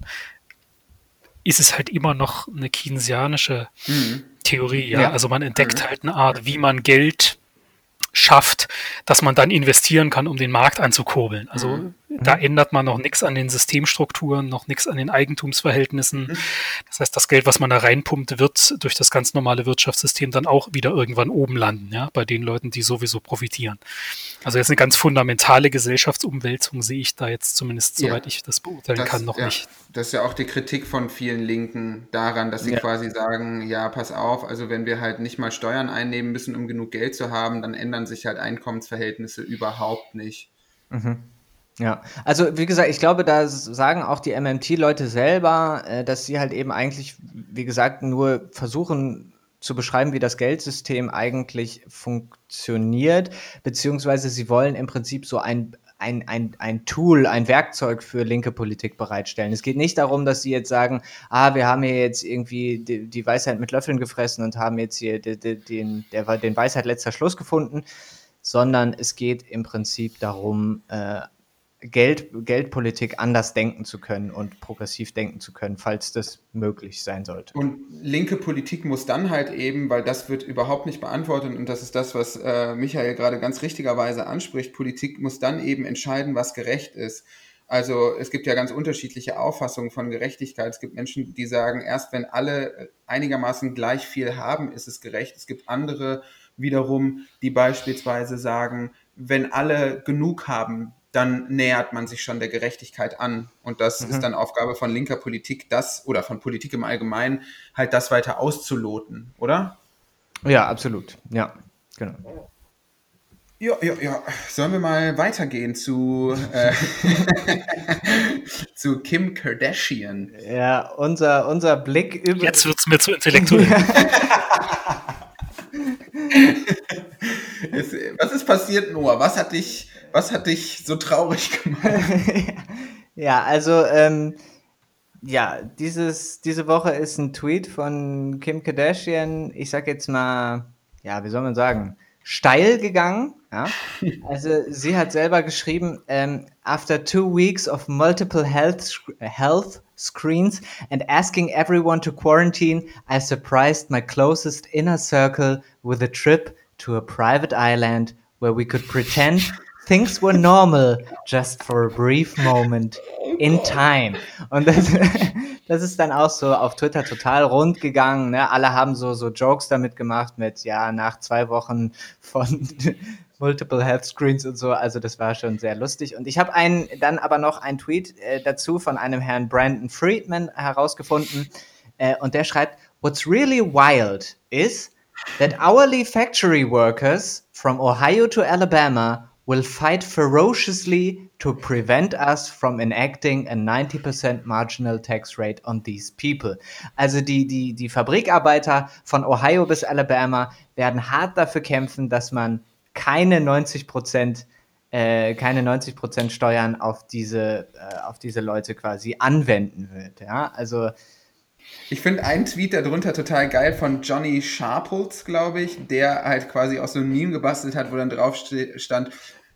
ist es halt immer noch eine keynesianische mhm. Theorie. Ja? ja? Also man entdeckt mhm. halt eine Art, wie man Geld schafft, dass man dann investieren kann, um den Markt anzukurbeln. Also mhm. Da mhm. ändert man noch nichts an den Systemstrukturen, noch nichts an den Eigentumsverhältnissen. Mhm. Das heißt, das Geld, was man da reinpumpt, wird durch das ganz normale Wirtschaftssystem dann auch wieder irgendwann oben landen, ja, bei den Leuten, die sowieso profitieren. Also jetzt eine ganz fundamentale Gesellschaftsumwälzung sehe ich da jetzt zumindest, soweit ja, ich das beurteilen das, kann, noch ja, nicht. Das ist ja auch die Kritik von vielen Linken daran, dass sie ja. quasi sagen, ja, pass auf, also wenn wir halt nicht mal Steuern einnehmen müssen, um genug Geld zu haben, dann ändern sich halt Einkommensverhältnisse überhaupt nicht. Mhm. Ja, also wie gesagt, ich glaube, da sagen auch die MMT-Leute selber, äh, dass sie halt eben eigentlich, wie gesagt, nur versuchen zu beschreiben, wie das Geldsystem eigentlich funktioniert, beziehungsweise sie wollen im Prinzip so ein, ein, ein, ein Tool, ein Werkzeug für linke Politik bereitstellen. Es geht nicht darum, dass sie jetzt sagen, ah, wir haben hier jetzt irgendwie die, die Weisheit mit Löffeln gefressen und haben jetzt hier den, den, der, den Weisheit letzter Schluss gefunden, sondern es geht im Prinzip darum, äh, Geld, Geldpolitik anders denken zu können und progressiv denken zu können, falls das möglich sein sollte. Und linke Politik muss dann halt eben, weil das wird überhaupt nicht beantwortet und das ist das, was äh, Michael gerade ganz richtigerweise anspricht, Politik muss dann eben entscheiden, was gerecht ist. Also es gibt ja ganz unterschiedliche Auffassungen von Gerechtigkeit. Es gibt Menschen, die sagen, erst wenn alle einigermaßen gleich viel haben, ist es gerecht. Es gibt andere wiederum, die beispielsweise sagen, wenn alle genug haben, dann nähert man sich schon der Gerechtigkeit an. Und das mhm. ist dann Aufgabe von linker Politik, das oder von Politik im Allgemeinen, halt das weiter auszuloten, oder? Ja, absolut. Ja, genau. Ja, ja, ja. Sollen wir mal weitergehen zu, äh, zu Kim Kardashian? Ja, unser, unser Blick über. Jetzt wird es mir zu intellektuell. was ist passiert, Noah? Was hat dich was hat dich so traurig gemacht? ja, also ähm, ja, dieses, diese Woche ist ein Tweet von Kim Kardashian, ich sag jetzt mal, ja, wie soll man sagen, steil gegangen. Ja? Also sie hat selber geschrieben, ähm, after two weeks of multiple health, health screens and asking everyone to quarantine, I surprised my closest inner circle with a trip to a private island where we could pretend things were normal just for a brief moment in time. Und das, das ist dann auch so auf Twitter total rund gegangen. Ne? Alle haben so, so Jokes damit gemacht mit, ja, nach zwei Wochen von Multiple Health Screens und so. Also das war schon sehr lustig. Und ich habe einen, dann aber noch einen Tweet äh, dazu von einem Herrn Brandon Friedman herausgefunden. Äh, und der schreibt, What's really wild is that hourly factory workers from Ohio to Alabama will fight ferociously to prevent us from enacting a 90% marginal tax rate on these people. Also die, die, die Fabrikarbeiter von Ohio bis Alabama werden hart dafür kämpfen, dass man keine 90% äh, keine 90% Steuern auf diese, äh, auf diese Leute quasi anwenden wird. Ja, also ich finde einen Tweet darunter total geil von Johnny Sharples, glaube ich, der halt quasi auch so ein Meme gebastelt hat, wo dann drauf stand,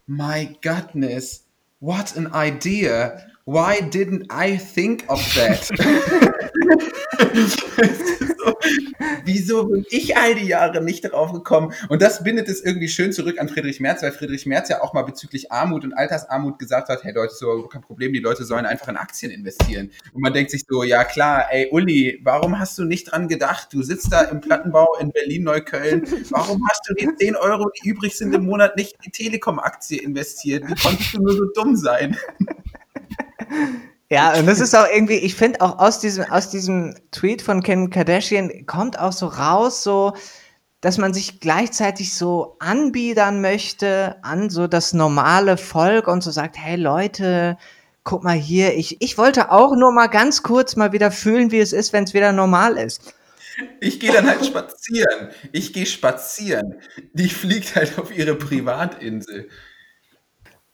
my goodness, what an idea. Why didn't I think of that? so, wieso bin ich all die Jahre nicht darauf gekommen? Und das bindet es irgendwie schön zurück an Friedrich Merz, weil Friedrich Merz ja auch mal bezüglich Armut und Altersarmut gesagt hat, hey Leute, so kein Problem, die Leute sollen einfach in Aktien investieren. Und man denkt sich so, ja klar, ey Uli, warum hast du nicht dran gedacht? Du sitzt da im Plattenbau in Berlin-Neukölln. Warum hast du die 10 Euro, die übrig sind im Monat, nicht in die Telekom-Aktie investiert? Wie konntest du nur so dumm sein? Ja, und das ist auch irgendwie, ich finde auch aus diesem, aus diesem Tweet von Kim Kardashian kommt auch so raus, so, dass man sich gleichzeitig so anbiedern möchte an so das normale Volk und so sagt, hey Leute, guck mal hier, ich, ich wollte auch nur mal ganz kurz mal wieder fühlen, wie es ist, wenn es wieder normal ist. Ich gehe dann halt spazieren. Ich gehe spazieren. Die fliegt halt auf ihre Privatinsel.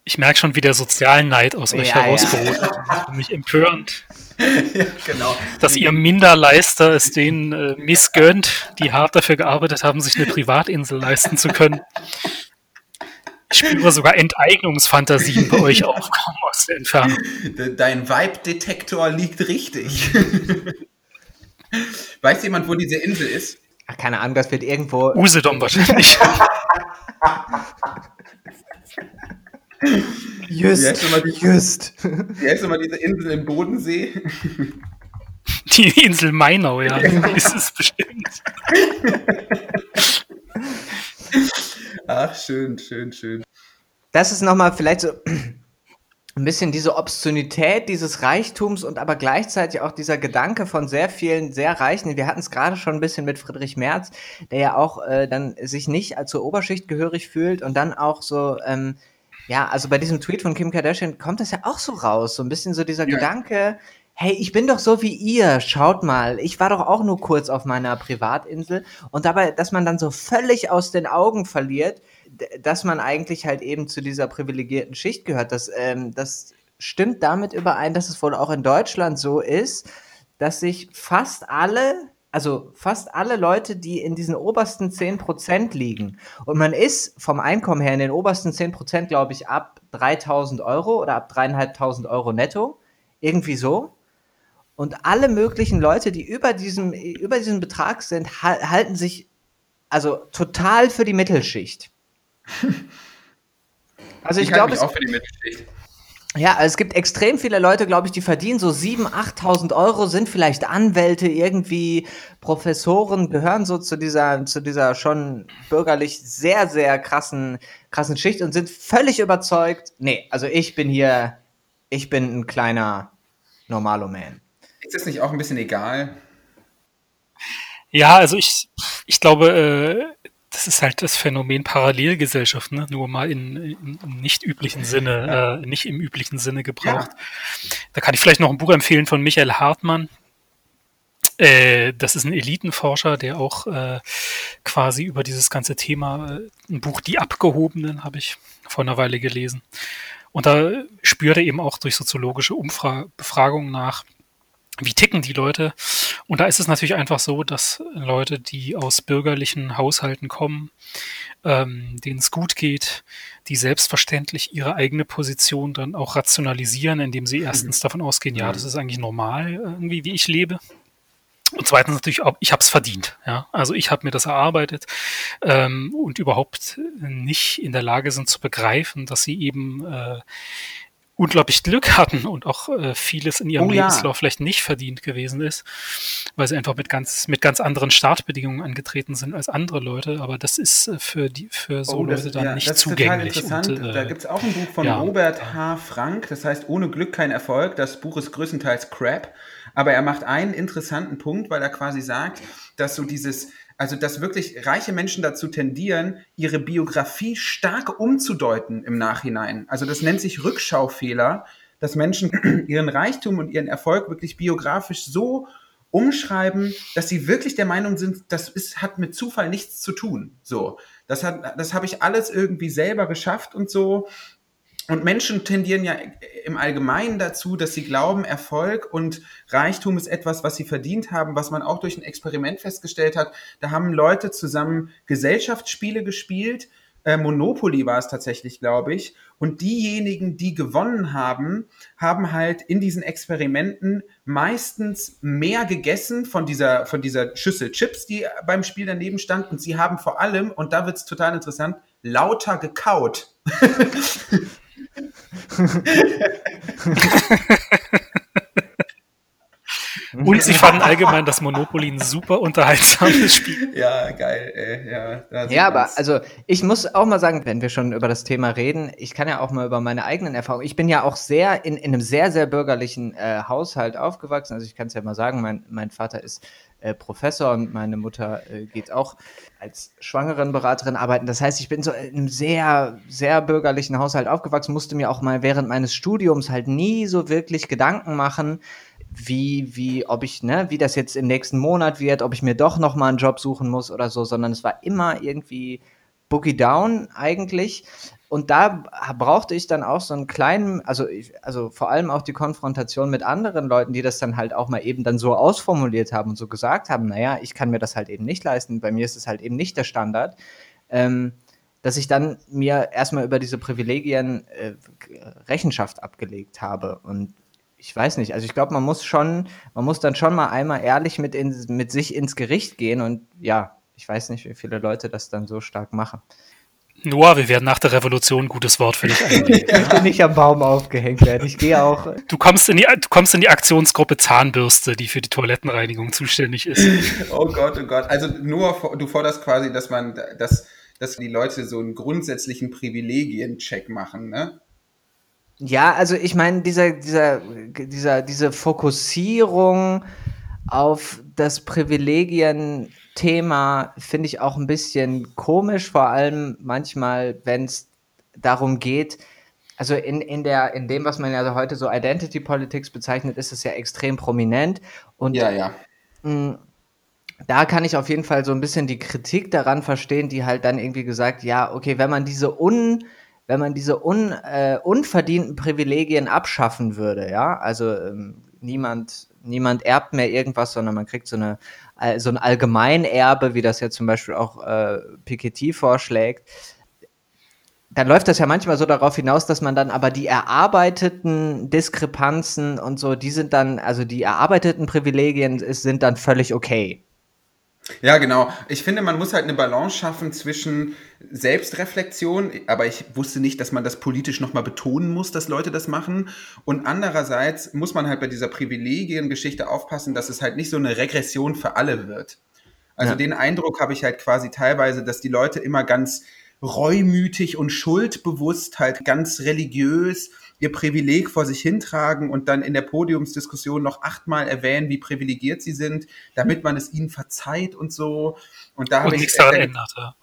Ich merke schon, wie der Sozialneid aus euch ja, herausgeholt ja. Mich empörend. Ja, genau. Dass ihr Minderleister es denen äh, missgönnt, die hart dafür gearbeitet haben, sich eine Privatinsel leisten zu können. Ich spüre sogar Enteignungsfantasien bei euch aufkommen aus der Entfernung. Dein Vibe-Detektor liegt richtig. Weiß jemand, wo diese Insel ist? Ach, keine Ahnung, das wird irgendwo. Usedom wahrscheinlich. Just. Wie heißt immer die, Just. Wie heißt immer diese Insel im Bodensee? Die Insel Mainau, ja. ist es bestimmt. Ach, schön, schön, schön. Das ist nochmal vielleicht so ein bisschen diese Obszönität dieses Reichtums und aber gleichzeitig auch dieser Gedanke von sehr vielen sehr Reichen. Wir hatten es gerade schon ein bisschen mit Friedrich Merz, der ja auch äh, dann sich nicht als zur Oberschicht gehörig fühlt und dann auch so, ähm, ja, also bei diesem Tweet von Kim Kardashian kommt das ja auch so raus, so ein bisschen so dieser ja. Gedanke, hey, ich bin doch so wie ihr, schaut mal, ich war doch auch nur kurz auf meiner Privatinsel und dabei, dass man dann so völlig aus den Augen verliert, dass man eigentlich halt eben zu dieser privilegierten Schicht gehört. Das, ähm, das stimmt damit überein, dass es wohl auch in Deutschland so ist, dass sich fast alle, also fast alle Leute, die in diesen obersten 10% liegen, und man ist vom Einkommen her in den obersten 10%, glaube ich, ab 3000 Euro oder ab 3500 Euro netto, irgendwie so. Und alle möglichen Leute, die über diesem, über diesem Betrag sind, halten sich also total für die Mittelschicht. Also ich, ich glaube, auch für die Mittelschicht. Ja, also es gibt extrem viele Leute, glaube ich, die verdienen so 7.000, 8.000 Euro, sind vielleicht Anwälte, irgendwie Professoren, gehören so zu dieser, zu dieser schon bürgerlich sehr, sehr krassen, krassen Schicht und sind völlig überzeugt, nee, also ich bin hier, ich bin ein kleiner Normalo-Man. Ist das nicht auch ein bisschen egal? Ja, also ich, ich glaube, äh, das ist halt das Phänomen Parallelgesellschaft, ne? nur mal in, in, in nicht üblichen Sinne, ja. äh, nicht im üblichen Sinne gebraucht. Ja. Da kann ich vielleicht noch ein Buch empfehlen von Michael Hartmann. Äh, das ist ein Elitenforscher, der auch äh, quasi über dieses ganze Thema, äh, ein Buch Die Abgehobenen, habe ich vor einer Weile gelesen. Und da spürt er eben auch durch soziologische Umfra Befragungen nach, wie ticken die Leute? Und da ist es natürlich einfach so, dass Leute, die aus bürgerlichen Haushalten kommen, ähm, denen es gut geht, die selbstverständlich ihre eigene Position dann auch rationalisieren, indem sie erstens davon ausgehen, ja, das ist eigentlich normal irgendwie, wie ich lebe. Und zweitens natürlich auch, ich habe es verdient. Ja? Also ich habe mir das erarbeitet ähm, und überhaupt nicht in der Lage sind zu begreifen, dass sie eben äh, unglaublich Glück hatten und auch äh, vieles in ihrem oh, Lebenslauf ja. vielleicht nicht verdient gewesen ist, weil sie einfach mit ganz mit ganz anderen Startbedingungen angetreten sind als andere Leute. Aber das ist äh, für die für so oh, das, Leute dann ja, nicht das zugänglich. Ist total interessant. Und, äh, da gibt es auch ein Buch von ja, Robert H. Frank, das heißt Ohne Glück kein Erfolg. Das Buch ist größtenteils Crap, aber er macht einen interessanten Punkt, weil er quasi sagt, dass so dieses also, dass wirklich reiche Menschen dazu tendieren, ihre Biografie stark umzudeuten im Nachhinein. Also, das nennt sich Rückschaufehler, dass Menschen ihren Reichtum und ihren Erfolg wirklich biografisch so umschreiben, dass sie wirklich der Meinung sind, das ist, hat mit Zufall nichts zu tun. So, das hat, das habe ich alles irgendwie selber geschafft und so. Und Menschen tendieren ja im Allgemeinen dazu, dass sie glauben, Erfolg und Reichtum ist etwas, was sie verdient haben, was man auch durch ein Experiment festgestellt hat. Da haben Leute zusammen Gesellschaftsspiele gespielt. Äh, Monopoly war es tatsächlich, glaube ich. Und diejenigen, die gewonnen haben, haben halt in diesen Experimenten meistens mehr gegessen von dieser, von dieser Schüssel Chips, die beim Spiel daneben stand. Und sie haben vor allem, und da wird es total interessant, lauter gekaut. Und sie fanden allgemein das Monopoly ein super unterhaltsames Spiel. Ja, geil, ey. Ja, ja aber also ich muss auch mal sagen, wenn wir schon über das Thema reden, ich kann ja auch mal über meine eigenen Erfahrungen. Ich bin ja auch sehr in, in einem sehr, sehr bürgerlichen äh, Haushalt aufgewachsen. Also ich kann es ja mal sagen, mein, mein Vater ist äh, Professor und meine Mutter äh, geht auch als Schwangerenberaterin arbeiten. Das heißt, ich bin so in einem sehr, sehr bürgerlichen Haushalt aufgewachsen, musste mir auch mal während meines Studiums halt nie so wirklich Gedanken machen, wie, wie, ob ich, ne, wie das jetzt im nächsten Monat wird, ob ich mir doch nochmal einen Job suchen muss oder so, sondern es war immer irgendwie Boogie Down eigentlich. Und da brauchte ich dann auch so einen kleinen, also, ich, also vor allem auch die Konfrontation mit anderen Leuten, die das dann halt auch mal eben dann so ausformuliert haben und so gesagt haben, naja, ich kann mir das halt eben nicht leisten, bei mir ist es halt eben nicht der Standard, ähm, dass ich dann mir erstmal über diese Privilegien äh, Rechenschaft abgelegt habe. Und ich weiß nicht, also ich glaube, man muss schon, man muss dann schon mal einmal ehrlich mit, in, mit sich ins Gericht gehen und ja, ich weiß nicht, wie viele Leute das dann so stark machen. Noah, wir werden nach der Revolution ein gutes Wort für dich einlegen. Ich möchte nicht am Baum aufgehängt werden. Ich gehe auch. Du kommst, in die, du kommst in die Aktionsgruppe Zahnbürste, die für die Toilettenreinigung zuständig ist. Oh Gott, oh Gott. Also Noah, du forderst quasi, dass man, dass, dass die Leute so einen grundsätzlichen Privilegien-Check machen, ne? Ja, also ich meine, dieser, dieser, dieser, diese Fokussierung auf das Privilegien-Thema finde ich auch ein bisschen komisch, vor allem manchmal, wenn es darum geht, also in, in, der, in dem, was man ja heute so Identity Politics bezeichnet, ist es ja extrem prominent. Und ja, ja. Mh, da kann ich auf jeden Fall so ein bisschen die Kritik daran verstehen, die halt dann irgendwie gesagt, ja, okay, wenn man diese un, wenn man diese un, äh, unverdienten Privilegien abschaffen würde, ja, also ähm, niemand, niemand erbt mehr irgendwas, sondern man kriegt so eine äh, so ein Allgemeinerbe, wie das ja zum Beispiel auch äh, Piketty vorschlägt, dann läuft das ja manchmal so darauf hinaus, dass man dann aber die erarbeiteten Diskrepanzen und so, die sind dann, also die erarbeiteten Privilegien ist, sind dann völlig okay. Ja, genau. Ich finde, man muss halt eine Balance schaffen zwischen Selbstreflexion, aber ich wusste nicht, dass man das politisch nochmal betonen muss, dass Leute das machen. Und andererseits muss man halt bei dieser Privilegiengeschichte aufpassen, dass es halt nicht so eine Regression für alle wird. Also ja. den Eindruck habe ich halt quasi teilweise, dass die Leute immer ganz reumütig und schuldbewusst, halt ganz religiös ihr Privileg vor sich hintragen und dann in der Podiumsdiskussion noch achtmal erwähnen, wie privilegiert sie sind, damit man es ihnen verzeiht und so. Und da habe ich. Nichts daran ändert, ja.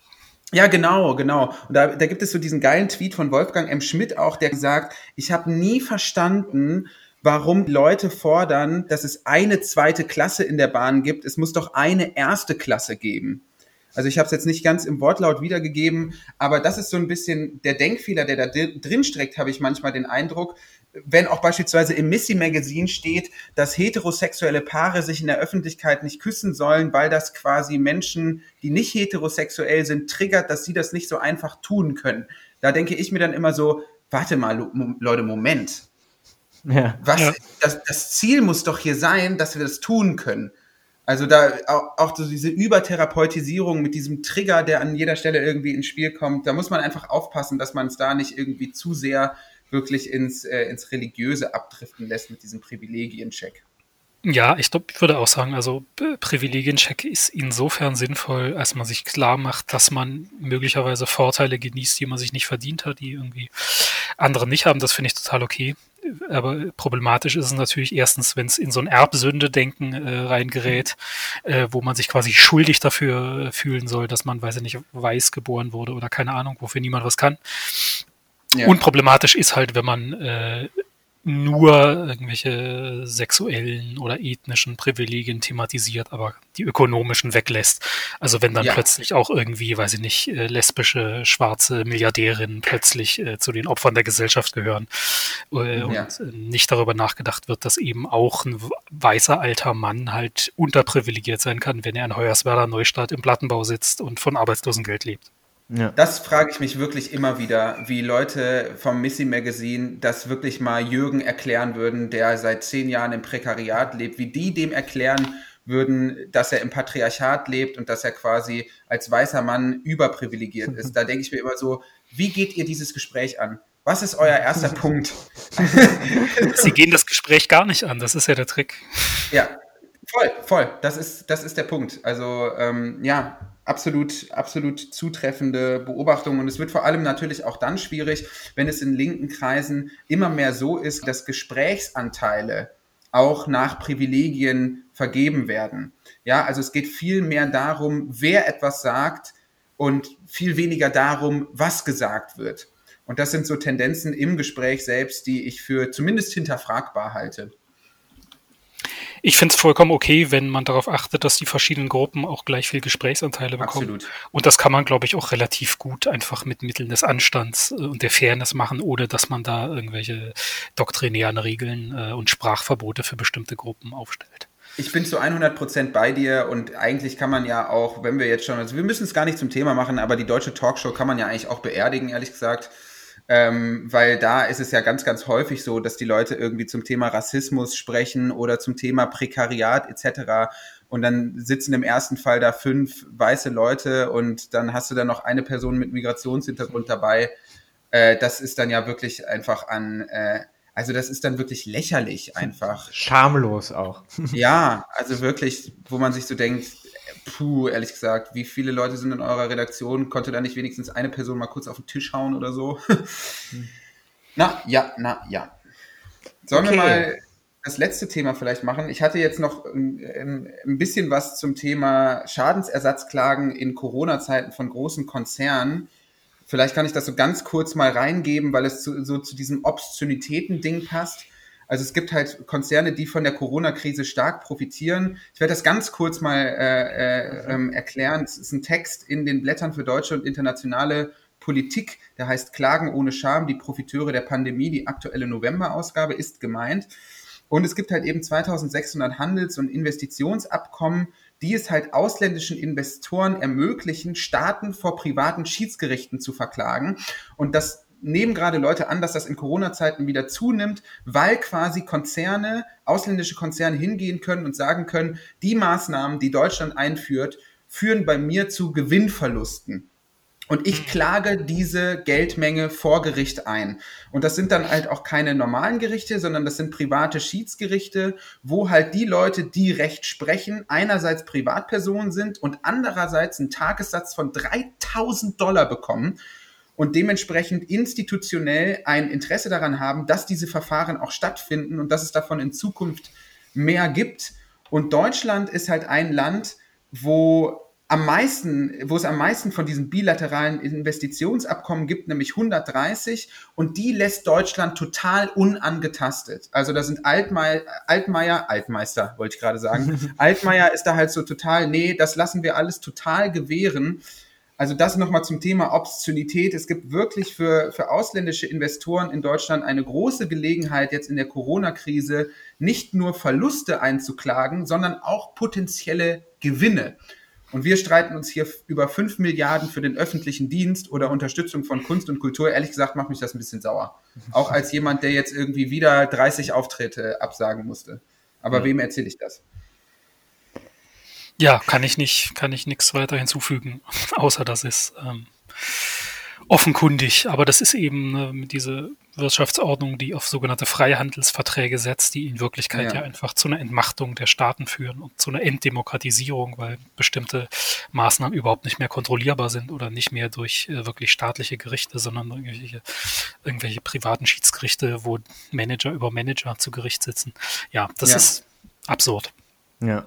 Ja, genau, genau. Und da, da gibt es so diesen geilen Tweet von Wolfgang M. Schmidt auch, der sagt, ich habe nie verstanden, warum Leute fordern, dass es eine zweite Klasse in der Bahn gibt. Es muss doch eine erste Klasse geben. Also ich habe es jetzt nicht ganz im Wortlaut wiedergegeben, aber das ist so ein bisschen der Denkfehler, der da drin steckt, habe ich manchmal den Eindruck, wenn auch beispielsweise im Missy Magazine steht, dass heterosexuelle Paare sich in der Öffentlichkeit nicht küssen sollen, weil das quasi Menschen, die nicht heterosexuell sind, triggert, dass sie das nicht so einfach tun können. Da denke ich mir dann immer so, warte mal, Leute, Moment. Ja. Was, ja. Das, das Ziel muss doch hier sein, dass wir das tun können. Also da auch, so diese Übertherapeutisierung mit diesem Trigger, der an jeder Stelle irgendwie ins Spiel kommt, da muss man einfach aufpassen, dass man es da nicht irgendwie zu sehr wirklich ins, äh, ins Religiöse abdriften lässt mit diesem Privilegiencheck. Ja, ich glaube, ich würde auch sagen, also Privilegiencheck ist insofern sinnvoll, als man sich klar macht, dass man möglicherweise Vorteile genießt, die man sich nicht verdient hat, die irgendwie andere nicht haben. Das finde ich total okay aber problematisch ist es natürlich erstens, wenn es in so ein Erbsünde-Denken äh, reingerät, äh, wo man sich quasi schuldig dafür fühlen soll, dass man, weiß ich nicht, weiß geboren wurde oder keine Ahnung, wofür niemand was kann. Ja. Unproblematisch ist halt, wenn man äh, nur irgendwelche sexuellen oder ethnischen Privilegien thematisiert, aber die ökonomischen weglässt. Also wenn dann ja. plötzlich auch irgendwie, weiß ich nicht, äh, lesbische, schwarze Milliardärinnen plötzlich äh, zu den Opfern der Gesellschaft gehören äh, ja. und äh, nicht darüber nachgedacht wird, dass eben auch ein weißer alter Mann halt unterprivilegiert sein kann, wenn er in Hoyerswerda Neustadt im Plattenbau sitzt und von Arbeitslosengeld lebt. Ja. Das frage ich mich wirklich immer wieder, wie Leute vom Missy Magazine das wirklich mal Jürgen erklären würden, der seit zehn Jahren im Prekariat lebt, wie die dem erklären würden, dass er im Patriarchat lebt und dass er quasi als weißer Mann überprivilegiert ist. Da denke ich mir immer so, wie geht ihr dieses Gespräch an? Was ist euer erster Punkt? Sie gehen das Gespräch gar nicht an, das ist ja der Trick. Ja, voll, voll. Das ist, das ist der Punkt. Also, ähm, ja, absolut, absolut zutreffende Beobachtung. Und es wird vor allem natürlich auch dann schwierig, wenn es in linken Kreisen immer mehr so ist, dass Gesprächsanteile auch nach Privilegien vergeben werden. Ja, also es geht viel mehr darum, wer etwas sagt und viel weniger darum, was gesagt wird. Und das sind so Tendenzen im Gespräch selbst, die ich für zumindest hinterfragbar halte. Ich finde es vollkommen okay, wenn man darauf achtet, dass die verschiedenen Gruppen auch gleich viel Gesprächsanteile bekommen. Absolut. Und das kann man, glaube ich, auch relativ gut einfach mit Mitteln des Anstands äh, und der Fairness machen, ohne dass man da irgendwelche doktrinären Regeln äh, und Sprachverbote für bestimmte Gruppen aufstellt. Ich bin zu 100% bei dir und eigentlich kann man ja auch, wenn wir jetzt schon, also wir müssen es gar nicht zum Thema machen, aber die deutsche Talkshow kann man ja eigentlich auch beerdigen, ehrlich gesagt ähm, weil da ist es ja ganz, ganz häufig so, dass die Leute irgendwie zum Thema Rassismus sprechen oder zum Thema Prekariat etc. und dann sitzen im ersten Fall da fünf weiße Leute und dann hast du dann noch eine Person mit Migrationshintergrund dabei. Äh, das ist dann ja wirklich einfach an, äh, also das ist dann wirklich lächerlich einfach. Schamlos auch. Ja, also wirklich, wo man sich so denkt, puh, ehrlich gesagt, wie viele Leute sind in eurer Redaktion? Konnte da nicht wenigstens eine Person mal kurz auf den Tisch hauen oder so? na, ja, na, ja. Sollen okay. wir mal das letzte Thema vielleicht machen? Ich hatte jetzt noch ein, ein bisschen was zum Thema Schadensersatzklagen in Corona-Zeiten von großen Konzernen. Vielleicht kann ich das so ganz kurz mal reingeben, weil es zu, so zu diesem Obszönitäten-Ding passt. Also es gibt halt Konzerne, die von der Corona-Krise stark profitieren. Ich werde das ganz kurz mal äh, äh, ähm, erklären. Es ist ein Text in den Blättern für deutsche und internationale Politik, der heißt Klagen ohne Scham, die Profiteure der Pandemie. Die aktuelle November-Ausgabe ist gemeint. Und es gibt halt eben 2600 Handels- und Investitionsabkommen, die es halt ausländischen Investoren ermöglichen, Staaten vor privaten Schiedsgerichten zu verklagen. Und das nehmen gerade Leute an, dass das in Corona-Zeiten wieder zunimmt, weil quasi Konzerne, ausländische Konzerne hingehen können und sagen können, die Maßnahmen, die Deutschland einführt, führen bei mir zu Gewinnverlusten. Und ich mhm. klage diese Geldmenge vor Gericht ein. Und das sind dann halt auch keine normalen Gerichte, sondern das sind private Schiedsgerichte, wo halt die Leute, die Recht sprechen, einerseits Privatpersonen sind und andererseits einen Tagessatz von 3000 Dollar bekommen und dementsprechend institutionell ein Interesse daran haben, dass diese Verfahren auch stattfinden und dass es davon in Zukunft mehr gibt. Und Deutschland ist halt ein Land, wo am meisten, wo es am meisten von diesen bilateralen Investitionsabkommen gibt, nämlich 130, und die lässt Deutschland total unangetastet. Also da sind Altmeier, Altmaier, Altmeister, wollte ich gerade sagen. Altmaier ist da halt so total, nee, das lassen wir alles total gewähren. Also das nochmal zum Thema Obszönität. Es gibt wirklich für, für ausländische Investoren in Deutschland eine große Gelegenheit, jetzt in der Corona-Krise nicht nur Verluste einzuklagen, sondern auch potenzielle Gewinne. Und wir streiten uns hier über 5 Milliarden für den öffentlichen Dienst oder Unterstützung von Kunst und Kultur. Ehrlich gesagt macht mich das ein bisschen sauer. Auch als jemand, der jetzt irgendwie wieder 30 Auftritte absagen musste. Aber ja. wem erzähle ich das? Ja, kann ich nicht, kann ich nichts weiter hinzufügen, außer dass es ähm, offenkundig, aber das ist eben äh, diese Wirtschaftsordnung, die auf sogenannte Freihandelsverträge setzt, die in Wirklichkeit ja. ja. einfach zu einer Entmachtung der Staaten führen und zu einer Enddemokratisierung, weil bestimmte Maßnahmen überhaupt nicht mehr kontrollierbar sind oder nicht mehr durch äh, wirklich staatliche Gerichte, sondern irgendwelche, irgendwelche privaten Schiedsgerichte, wo Manager über Manager zu Gericht sitzen. Ja, das ja. ist absurd. Ja.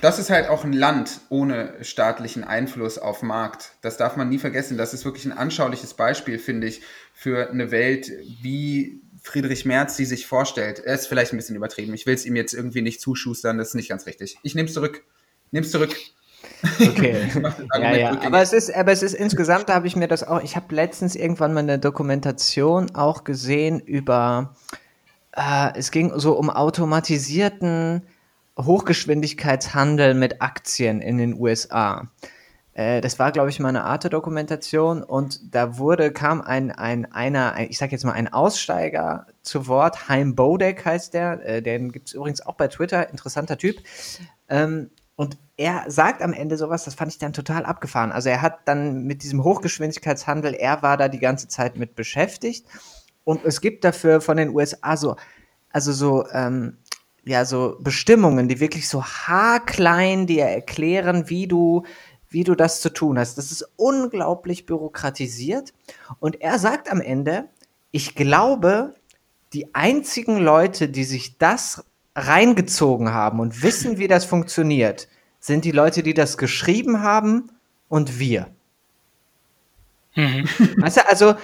Das ist halt auch ein Land ohne staatlichen Einfluss auf Markt. Das darf man nie vergessen. Das ist wirklich ein anschauliches Beispiel, finde ich, für eine Welt, wie Friedrich Merz sie sich vorstellt. Er ist vielleicht ein bisschen übertrieben. Ich will es ihm jetzt irgendwie nicht zuschustern. Das ist nicht ganz richtig. Ich nehme es zurück. Nehme es zurück. Okay. ja, ja. Aber es ist, aber es ist insgesamt, da habe ich mir das auch, ich habe letztens irgendwann mal eine Dokumentation auch gesehen über, äh, es ging so um automatisierten Hochgeschwindigkeitshandel mit Aktien in den USA. Äh, das war, glaube ich, mal eine Arte-Dokumentation und da wurde, kam ein, ein einer, ein, ich sag jetzt mal, ein Aussteiger zu Wort, Heim Bodek heißt der, äh, den gibt es übrigens auch bei Twitter, interessanter Typ. Ähm, und er sagt am Ende sowas, das fand ich dann total abgefahren. Also er hat dann mit diesem Hochgeschwindigkeitshandel, er war da die ganze Zeit mit beschäftigt. Und es gibt dafür von den USA so, also so ähm, ja, so Bestimmungen, die wirklich so haarklein dir erklären, wie du, wie du das zu tun hast. Das ist unglaublich bürokratisiert. Und er sagt am Ende, ich glaube, die einzigen Leute, die sich das reingezogen haben und wissen, wie das funktioniert, sind die Leute, die das geschrieben haben und wir. Mhm. Weißt du, also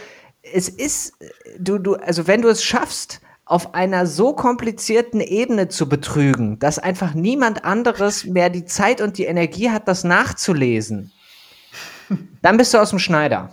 es ist, du, du, also wenn du es schaffst, auf einer so komplizierten Ebene zu betrügen, dass einfach niemand anderes mehr die Zeit und die Energie hat, das nachzulesen, dann bist du aus dem Schneider.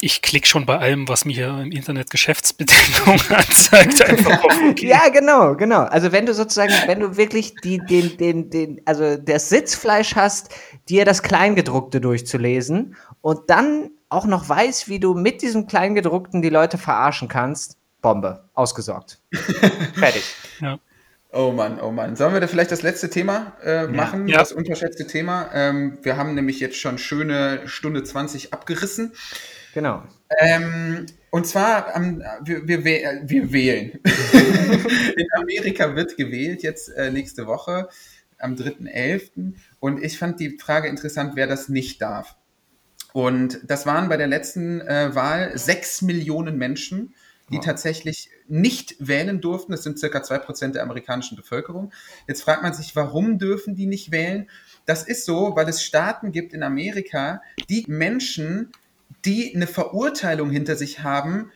Ich klicke schon bei allem, was mir hier im Internet Geschäftsbedingungen anzeigt, einfach auf okay. Ja, genau, genau. Also wenn du sozusagen, wenn du wirklich die, den, den, den, also das Sitzfleisch hast, dir das Kleingedruckte durchzulesen und dann auch noch weißt, wie du mit diesem Kleingedruckten die Leute verarschen kannst, Bombe, ausgesorgt. Fertig. Ja. Oh Mann, oh Mann. Sollen wir da vielleicht das letzte Thema äh, machen, ja. das unterschätzte Thema? Ähm, wir haben nämlich jetzt schon schöne Stunde 20 abgerissen. Genau. Ähm, und zwar, ähm, wir, wir, wir, wählen. In Amerika wird gewählt jetzt äh, nächste Woche am 3.11. Und ich fand die Frage interessant, wer das nicht darf. Und das waren bei der letzten äh, Wahl sechs Millionen Menschen die wow. tatsächlich nicht wählen durften. Das sind circa zwei Prozent der amerikanischen Bevölkerung. Jetzt fragt man sich, warum dürfen die nicht wählen? Das ist so, weil es Staaten gibt in Amerika, die Menschen, die eine Verurteilung hinter sich haben,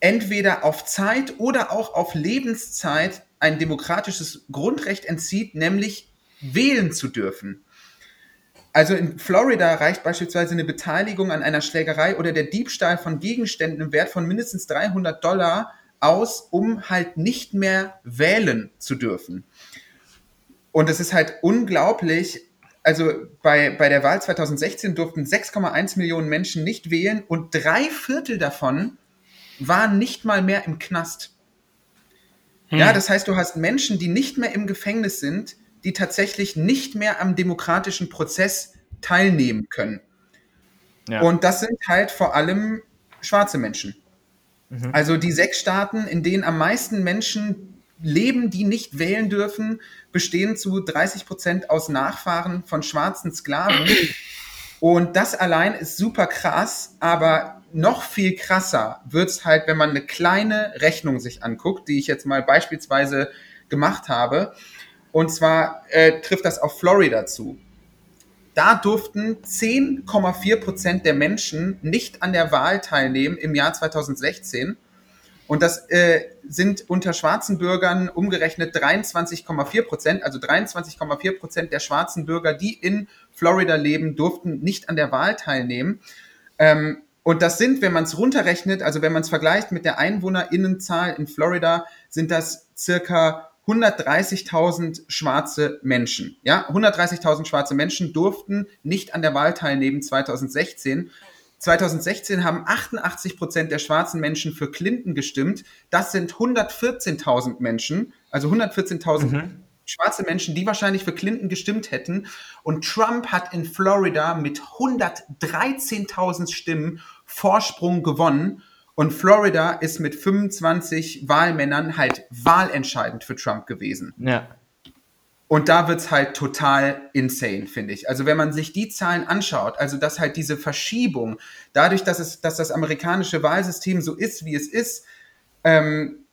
entweder auf Zeit oder auch auf Lebenszeit ein demokratisches Grundrecht entzieht, nämlich wählen zu dürfen. Also in Florida reicht beispielsweise eine Beteiligung an einer Schlägerei oder der Diebstahl von Gegenständen im Wert von mindestens 300 Dollar aus, um halt nicht mehr wählen zu dürfen. Und es ist halt unglaublich. Also bei, bei der Wahl 2016 durften 6,1 Millionen Menschen nicht wählen und drei Viertel davon waren nicht mal mehr im Knast. Hm. Ja, das heißt, du hast Menschen, die nicht mehr im Gefängnis sind, die tatsächlich nicht mehr am demokratischen Prozess teilnehmen können. Ja. Und das sind halt vor allem schwarze Menschen. Mhm. Also die sechs Staaten, in denen am meisten Menschen leben, die nicht wählen dürfen, bestehen zu 30 Prozent aus Nachfahren von schwarzen Sklaven. Und das allein ist super krass, aber noch viel krasser wird es halt, wenn man eine kleine Rechnung sich anguckt, die ich jetzt mal beispielsweise gemacht habe. Und zwar äh, trifft das auf Florida zu. Da durften 10,4 Prozent der Menschen nicht an der Wahl teilnehmen im Jahr 2016. Und das äh, sind unter schwarzen Bürgern umgerechnet 23,4 Prozent. Also 23,4 Prozent der schwarzen Bürger, die in Florida leben, durften nicht an der Wahl teilnehmen. Ähm, und das sind, wenn man es runterrechnet, also wenn man es vergleicht mit der Einwohnerinnenzahl in Florida, sind das circa 130.000 schwarze Menschen. Ja, 130.000 schwarze Menschen durften nicht an der Wahl teilnehmen 2016. 2016 haben 88 Prozent der schwarzen Menschen für Clinton gestimmt. Das sind 114.000 Menschen, also 114.000 mhm. schwarze Menschen, die wahrscheinlich für Clinton gestimmt hätten. Und Trump hat in Florida mit 113.000 Stimmen Vorsprung gewonnen. Und Florida ist mit 25 Wahlmännern halt wahlentscheidend für Trump gewesen. Ja. Und da wird's halt total insane, finde ich. Also wenn man sich die Zahlen anschaut, also dass halt diese Verschiebung, dadurch, dass, es, dass das amerikanische Wahlsystem so ist, wie es ist, ähm,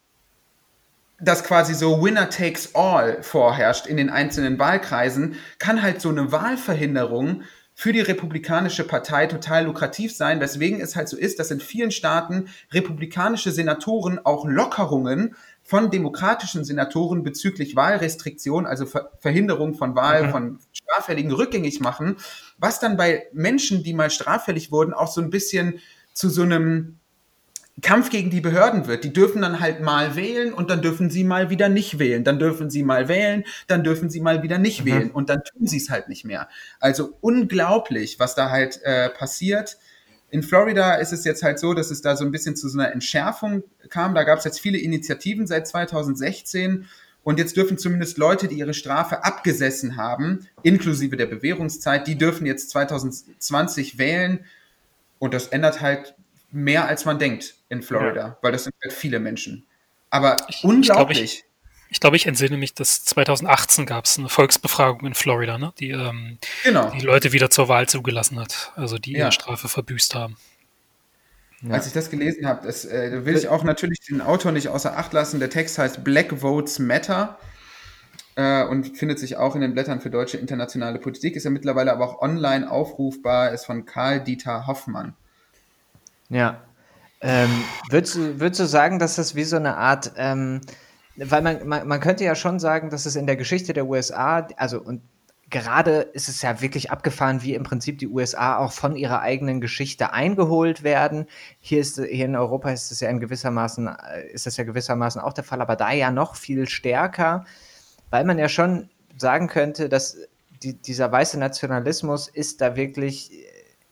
dass quasi so Winner takes all vorherrscht in den einzelnen Wahlkreisen, kann halt so eine Wahlverhinderung für die Republikanische Partei total lukrativ sein, weswegen es halt so ist, dass in vielen Staaten republikanische Senatoren auch Lockerungen von demokratischen Senatoren bezüglich Wahlrestriktion, also Ver Verhinderung von Wahl mhm. von Straffälligen rückgängig machen, was dann bei Menschen, die mal straffällig wurden, auch so ein bisschen zu so einem Kampf gegen die Behörden wird. Die dürfen dann halt mal wählen und dann dürfen sie mal wieder nicht wählen. Dann dürfen sie mal wählen, dann dürfen sie mal wieder nicht mhm. wählen und dann tun sie es halt nicht mehr. Also unglaublich, was da halt äh, passiert. In Florida ist es jetzt halt so, dass es da so ein bisschen zu so einer Entschärfung kam. Da gab es jetzt viele Initiativen seit 2016. Und jetzt dürfen zumindest Leute, die ihre Strafe abgesessen haben, inklusive der Bewährungszeit, die dürfen jetzt 2020 wählen. Und das ändert halt mehr als man denkt in Florida, ja. weil das sind halt viele Menschen. Aber ich, unglaublich. Ich glaube, ich, entsinne mich, dass 2018 gab es eine Volksbefragung in Florida, ne? die ähm, genau. die Leute wieder zur Wahl zugelassen hat, also die ja. ihre Strafe verbüßt haben. Ja. Als ich das gelesen habe, das äh, will ich auch natürlich den Autor nicht außer Acht lassen. Der Text heißt Black Votes Matter äh, und findet sich auch in den Blättern für deutsche internationale Politik, ist ja mittlerweile aber auch online aufrufbar, ist von Karl Dieter Hoffmann. Ja. Ähm, würdest, du, würdest du sagen, dass das wie so eine Art, ähm, weil man, man, man könnte ja schon sagen, dass es in der Geschichte der USA, also und gerade ist es ja wirklich abgefahren, wie im Prinzip die USA auch von ihrer eigenen Geschichte eingeholt werden. Hier ist hier in Europa ist es ja in gewissermaßen äh, ist das ja gewissermaßen auch der Fall, aber da ja noch viel stärker, weil man ja schon sagen könnte, dass die, dieser weiße Nationalismus ist da wirklich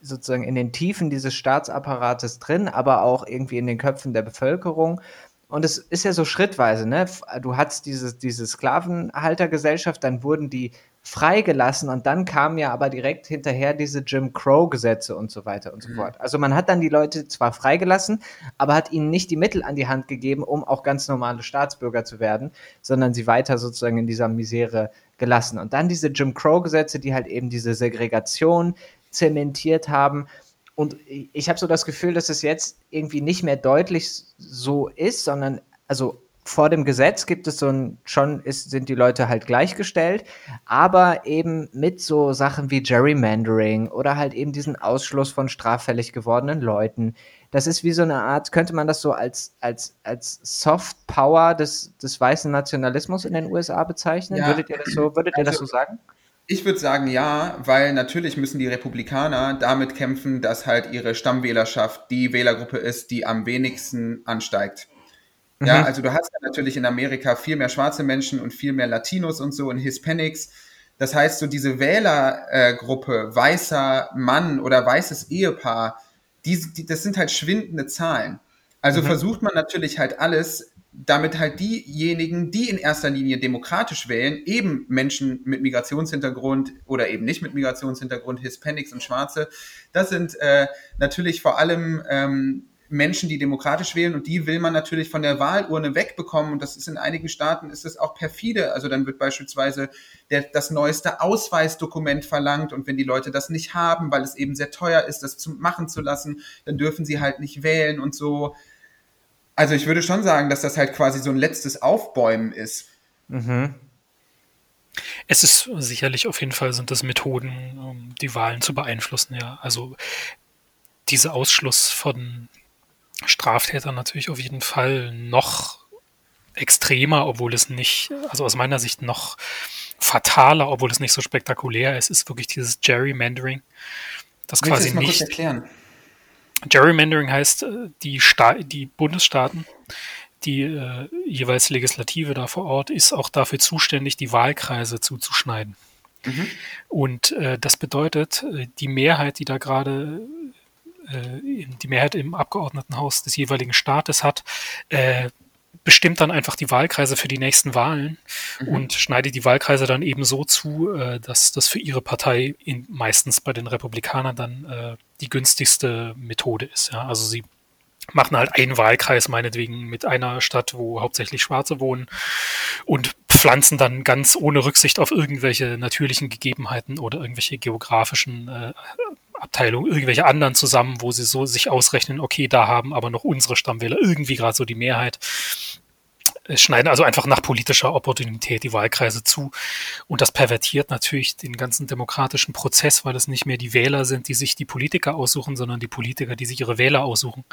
sozusagen in den Tiefen dieses Staatsapparates drin, aber auch irgendwie in den Köpfen der Bevölkerung. Und es ist ja so schrittweise, ne? Du hattest diese, diese Sklavenhaltergesellschaft, dann wurden die freigelassen und dann kamen ja aber direkt hinterher diese Jim Crow-Gesetze und so weiter und so mhm. fort. Also man hat dann die Leute zwar freigelassen, aber hat ihnen nicht die Mittel an die Hand gegeben, um auch ganz normale Staatsbürger zu werden, sondern sie weiter sozusagen in dieser Misere gelassen. Und dann diese Jim Crow-Gesetze, die halt eben diese Segregation zementiert haben. Und ich habe so das Gefühl, dass es jetzt irgendwie nicht mehr deutlich so ist, sondern also vor dem Gesetz gibt es so ein, schon ist, sind die Leute halt gleichgestellt, aber eben mit so Sachen wie Gerrymandering oder halt eben diesen Ausschluss von straffällig gewordenen Leuten. Das ist wie so eine Art, könnte man das so als, als, als Soft Power des, des weißen Nationalismus in den USA bezeichnen? Ja. Würdet ihr das so, würdet ihr das so also sagen? Ich würde sagen ja, weil natürlich müssen die Republikaner damit kämpfen, dass halt ihre Stammwählerschaft die Wählergruppe ist, die am wenigsten ansteigt. Ja, mhm. also du hast ja natürlich in Amerika viel mehr schwarze Menschen und viel mehr Latinos und so und Hispanics. Das heißt, so diese Wählergruppe, äh, weißer Mann oder weißes Ehepaar, die, die, das sind halt schwindende Zahlen. Also mhm. versucht man natürlich halt alles, damit halt diejenigen, die in erster Linie demokratisch wählen, eben Menschen mit Migrationshintergrund oder eben nicht mit Migrationshintergrund, Hispanics und Schwarze, das sind äh, natürlich vor allem ähm, Menschen, die demokratisch wählen und die will man natürlich von der Wahlurne wegbekommen und das ist in einigen Staaten ist es auch perfide. Also dann wird beispielsweise der, das neueste Ausweisdokument verlangt und wenn die Leute das nicht haben, weil es eben sehr teuer ist, das zu machen zu lassen, dann dürfen sie halt nicht wählen und so. Also ich würde schon sagen, dass das halt quasi so ein letztes Aufbäumen ist. Mhm. Es ist sicherlich auf jeden Fall sind das Methoden, um die Wahlen zu beeinflussen, ja. Also dieser Ausschluss von Straftäter natürlich auf jeden Fall noch extremer, obwohl es nicht, also aus meiner Sicht noch fataler, obwohl es nicht so spektakulär ist, ist wirklich dieses Gerrymandering. Das Willst quasi nicht. Kurz erklären? Gerrymandering heißt, äh, die, Sta die Bundesstaaten, die äh, jeweils Legislative da vor Ort, ist auch dafür zuständig, die Wahlkreise zuzuschneiden. Mhm. Und äh, das bedeutet, äh, die Mehrheit, die da gerade äh, die Mehrheit im Abgeordnetenhaus des jeweiligen Staates hat, bestimmt dann einfach die Wahlkreise für die nächsten Wahlen mhm. und schneidet die Wahlkreise dann eben so zu, dass das für ihre Partei in, meistens bei den Republikanern dann die günstigste Methode ist. Ja? Also sie machen halt einen Wahlkreis meinetwegen mit einer Stadt, wo hauptsächlich Schwarze wohnen und pflanzen dann ganz ohne Rücksicht auf irgendwelche natürlichen Gegebenheiten oder irgendwelche geografischen äh, Abteilungen, irgendwelche anderen zusammen, wo sie so sich ausrechnen, okay, da haben aber noch unsere Stammwähler irgendwie gerade so die Mehrheit schneiden also einfach nach politischer Opportunität die Wahlkreise zu. Und das pervertiert natürlich den ganzen demokratischen Prozess, weil es nicht mehr die Wähler sind, die sich die Politiker aussuchen, sondern die Politiker, die sich ihre Wähler aussuchen.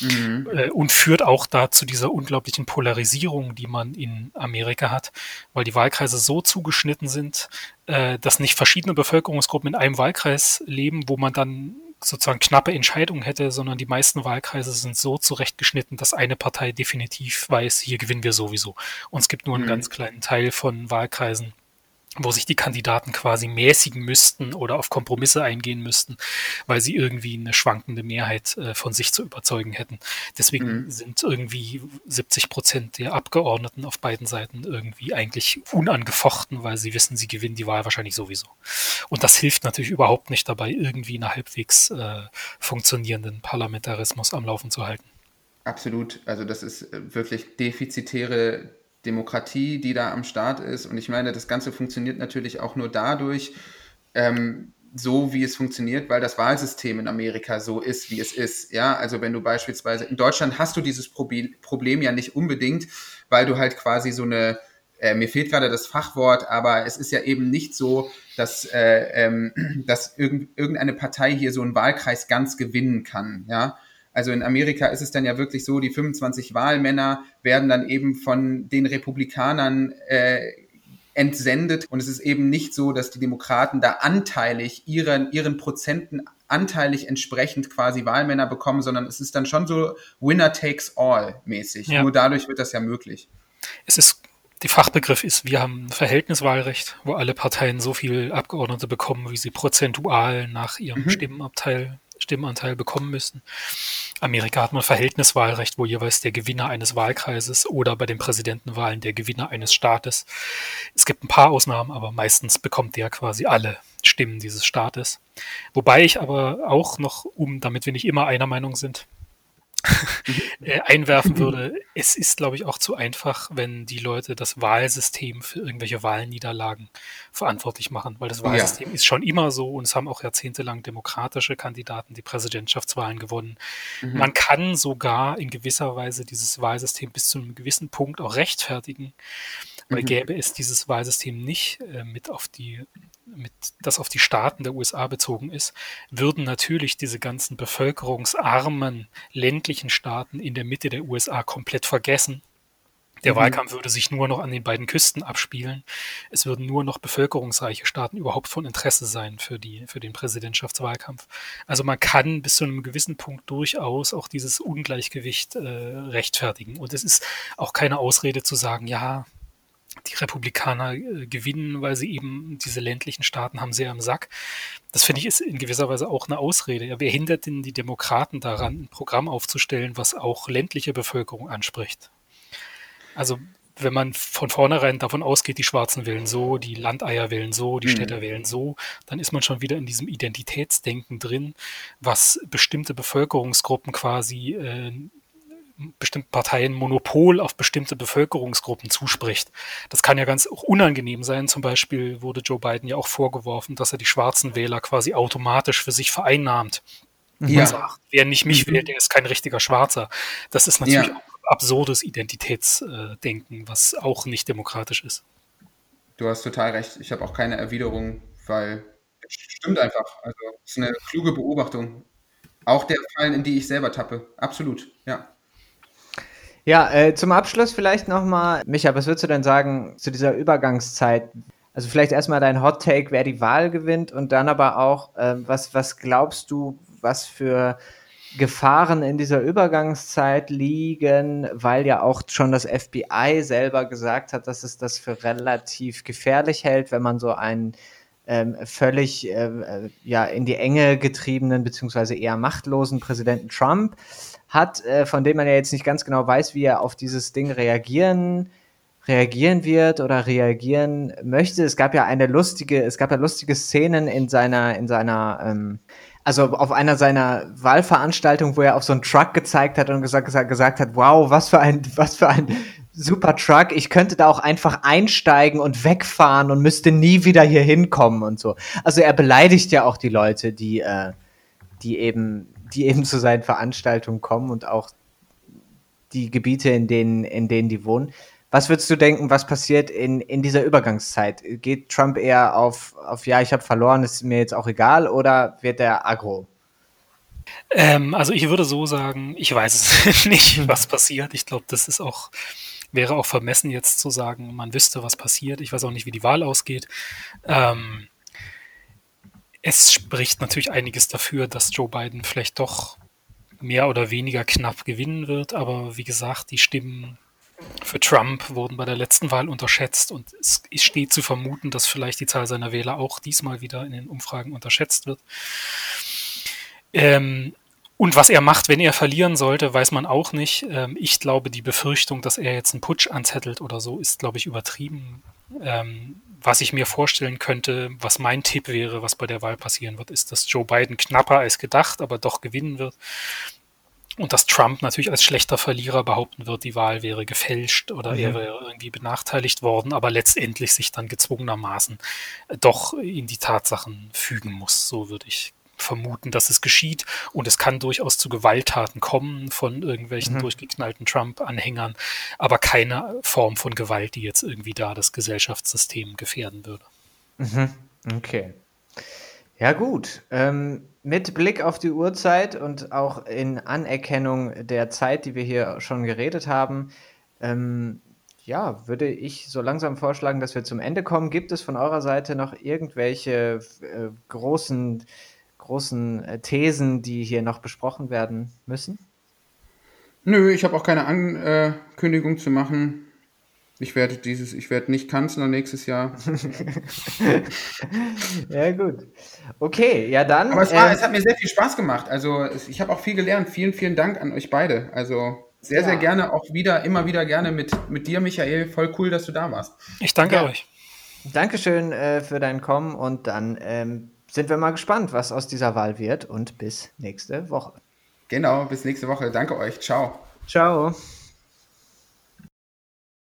Mhm. Äh, und führt auch da zu dieser unglaublichen Polarisierung, die man in Amerika hat, weil die Wahlkreise so zugeschnitten sind, äh, dass nicht verschiedene Bevölkerungsgruppen in einem Wahlkreis leben, wo man dann sozusagen knappe Entscheidung hätte, sondern die meisten Wahlkreise sind so zurechtgeschnitten, dass eine Partei definitiv weiß, hier gewinnen wir sowieso. Und es gibt nur einen mhm. ganz kleinen Teil von Wahlkreisen, wo sich die Kandidaten quasi mäßigen müssten oder auf Kompromisse eingehen müssten, weil sie irgendwie eine schwankende Mehrheit äh, von sich zu überzeugen hätten. Deswegen mhm. sind irgendwie 70 Prozent der Abgeordneten auf beiden Seiten irgendwie eigentlich unangefochten, weil sie wissen, sie gewinnen die Wahl wahrscheinlich sowieso. Und das hilft natürlich überhaupt nicht dabei, irgendwie einen halbwegs äh, funktionierenden Parlamentarismus am Laufen zu halten. Absolut. Also das ist äh, wirklich defizitäre Demokratie, die da am Start ist. Und ich meine, das Ganze funktioniert natürlich auch nur dadurch, ähm, so wie es funktioniert, weil das Wahlsystem in Amerika so ist, wie es ist. Ja, also wenn du beispielsweise in Deutschland hast du dieses Problem, ja nicht unbedingt, weil du halt quasi so eine äh, mir fehlt gerade das Fachwort, aber es ist ja eben nicht so, dass, äh, ähm, dass irgendeine Partei hier so einen Wahlkreis ganz gewinnen kann. Ja, also in Amerika ist es dann ja wirklich so, die 25 Wahlmänner werden dann eben von den Republikanern äh, entsendet. Und es ist eben nicht so, dass die Demokraten da anteilig ihren, ihren Prozenten anteilig entsprechend quasi Wahlmänner bekommen, sondern es ist dann schon so Winner takes all mäßig. Ja. Nur dadurch wird das ja möglich. Es ist die Fachbegriff ist, wir haben ein Verhältniswahlrecht, wo alle Parteien so viel Abgeordnete bekommen, wie sie prozentual nach ihrem mhm. Stimmenabteil Stimmenanteil bekommen müssen. Amerika hat man Verhältniswahlrecht, wo jeweils der Gewinner eines Wahlkreises oder bei den Präsidentenwahlen der Gewinner eines Staates. Es gibt ein paar Ausnahmen, aber meistens bekommt der quasi alle Stimmen dieses Staates. Wobei ich aber auch noch, um, damit wir nicht immer einer Meinung sind, einwerfen würde, es ist, glaube ich, auch zu einfach, wenn die Leute das Wahlsystem für irgendwelche Wahlniederlagen verantwortlich machen, weil das Wahlsystem ja. ist schon immer so und es haben auch jahrzehntelang demokratische Kandidaten die Präsidentschaftswahlen gewonnen. Mhm. Man kann sogar in gewisser Weise dieses Wahlsystem bis zu einem gewissen Punkt auch rechtfertigen, weil mhm. gäbe es dieses Wahlsystem nicht äh, mit auf die mit, das auf die Staaten der USA bezogen ist, würden natürlich diese ganzen bevölkerungsarmen ländlichen Staaten in der Mitte der USA komplett vergessen. Der mhm. Wahlkampf würde sich nur noch an den beiden Küsten abspielen. Es würden nur noch bevölkerungsreiche Staaten überhaupt von Interesse sein für, die, für den Präsidentschaftswahlkampf. Also man kann bis zu einem gewissen Punkt durchaus auch dieses Ungleichgewicht äh, rechtfertigen. Und es ist auch keine Ausrede zu sagen, ja, die Republikaner äh, gewinnen, weil sie eben diese ländlichen Staaten haben sehr im Sack. Das finde ich ist in gewisser Weise auch eine Ausrede. Wer hindert denn die Demokraten daran, ein Programm aufzustellen, was auch ländliche Bevölkerung anspricht? Also wenn man von vornherein davon ausgeht, die Schwarzen wählen so, die Landeier wählen so, die mhm. Städter wählen so, dann ist man schon wieder in diesem Identitätsdenken drin, was bestimmte Bevölkerungsgruppen quasi äh, bestimmten Parteien Monopol auf bestimmte Bevölkerungsgruppen zuspricht. Das kann ja ganz unangenehm sein. Zum Beispiel wurde Joe Biden ja auch vorgeworfen, dass er die schwarzen Wähler quasi automatisch für sich vereinnahmt. Ja. sagt, wer nicht mich mhm. wählt, der ist kein richtiger Schwarzer. Das ist natürlich ja. auch absurdes Identitätsdenken, was auch nicht demokratisch ist. Du hast total recht. Ich habe auch keine Erwiderung, weil es stimmt einfach. Also es ist eine kluge Beobachtung. Auch der Fallen, in die ich selber tappe. Absolut, ja. Ja, äh, zum Abschluss vielleicht nochmal, Micha, was würdest du denn sagen zu dieser Übergangszeit? Also vielleicht erstmal dein Hot Take, wer die Wahl gewinnt und dann aber auch, äh, was, was glaubst du, was für Gefahren in dieser Übergangszeit liegen, weil ja auch schon das FBI selber gesagt hat, dass es das für relativ gefährlich hält, wenn man so einen ähm, völlig äh, äh ja, in die Enge getriebenen beziehungsweise eher machtlosen Präsidenten Trump hat, äh, von dem man ja jetzt nicht ganz genau weiß, wie er auf dieses Ding reagieren reagieren wird oder reagieren möchte. Es gab ja eine lustige, es gab ja lustige Szenen in seiner, in seiner, ähm, also auf einer seiner Wahlveranstaltungen, wo er auf so einen Truck gezeigt hat und gesagt, gesagt, gesagt hat, wow, was für ein, was für ein super Truck, ich könnte da auch einfach einsteigen und wegfahren und müsste nie wieder hier hinkommen und so. Also er beleidigt ja auch die Leute, die, äh, die eben die eben zu seinen Veranstaltungen kommen und auch die Gebiete, in denen, in denen die wohnen. Was würdest du denken, was passiert in, in dieser Übergangszeit? Geht Trump eher auf, auf ja, ich habe verloren, ist mir jetzt auch egal, oder wird er aggro? Ähm, also ich würde so sagen, ich weiß es nicht, was passiert. Ich glaube, das ist auch, wäre auch vermessen jetzt zu sagen, man wüsste, was passiert. Ich weiß auch nicht, wie die Wahl ausgeht. Ähm, es spricht natürlich einiges dafür, dass Joe Biden vielleicht doch mehr oder weniger knapp gewinnen wird, aber wie gesagt, die Stimmen für Trump wurden bei der letzten Wahl unterschätzt und es steht zu vermuten, dass vielleicht die Zahl seiner Wähler auch diesmal wieder in den Umfragen unterschätzt wird. Ähm, und was er macht, wenn er verlieren sollte, weiß man auch nicht. Ähm, ich glaube, die Befürchtung, dass er jetzt einen Putsch anzettelt oder so, ist, glaube ich, übertrieben. Ähm, was ich mir vorstellen könnte, was mein Tipp wäre, was bei der Wahl passieren wird, ist, dass Joe Biden knapper als gedacht, aber doch gewinnen wird. Und dass Trump natürlich als schlechter Verlierer behaupten wird, die Wahl wäre gefälscht oder mhm. er wäre irgendwie benachteiligt worden, aber letztendlich sich dann gezwungenermaßen doch in die Tatsachen fügen muss. So würde ich vermuten, dass es geschieht. Und es kann durchaus zu Gewalttaten kommen von irgendwelchen mhm. durchgeknallten Trump-Anhängern, aber keine Form von Gewalt, die jetzt irgendwie da das Gesellschaftssystem gefährden würde. Mhm. Okay. Ja gut. Ähm, mit Blick auf die Uhrzeit und auch in Anerkennung der Zeit, die wir hier schon geredet haben, ähm, ja, würde ich so langsam vorschlagen, dass wir zum Ende kommen. Gibt es von eurer Seite noch irgendwelche äh, großen großen äh, Thesen, die hier noch besprochen werden müssen? Nö, ich habe auch keine Ankündigung zu machen. Ich werde dieses, ich werde nicht Kanzler nächstes Jahr. ja, gut. Okay, ja dann. Aber es, war, äh, es hat mir sehr viel Spaß gemacht. Also ich habe auch viel gelernt. Vielen, vielen Dank an euch beide. Also sehr, ja. sehr gerne auch wieder, immer wieder gerne mit, mit dir, Michael. Voll cool, dass du da warst. Ich danke ja. euch. Dankeschön äh, für dein Kommen und dann ähm, sind wir mal gespannt, was aus dieser Wahl wird und bis nächste Woche. Genau, bis nächste Woche. Danke euch. Ciao. Ciao.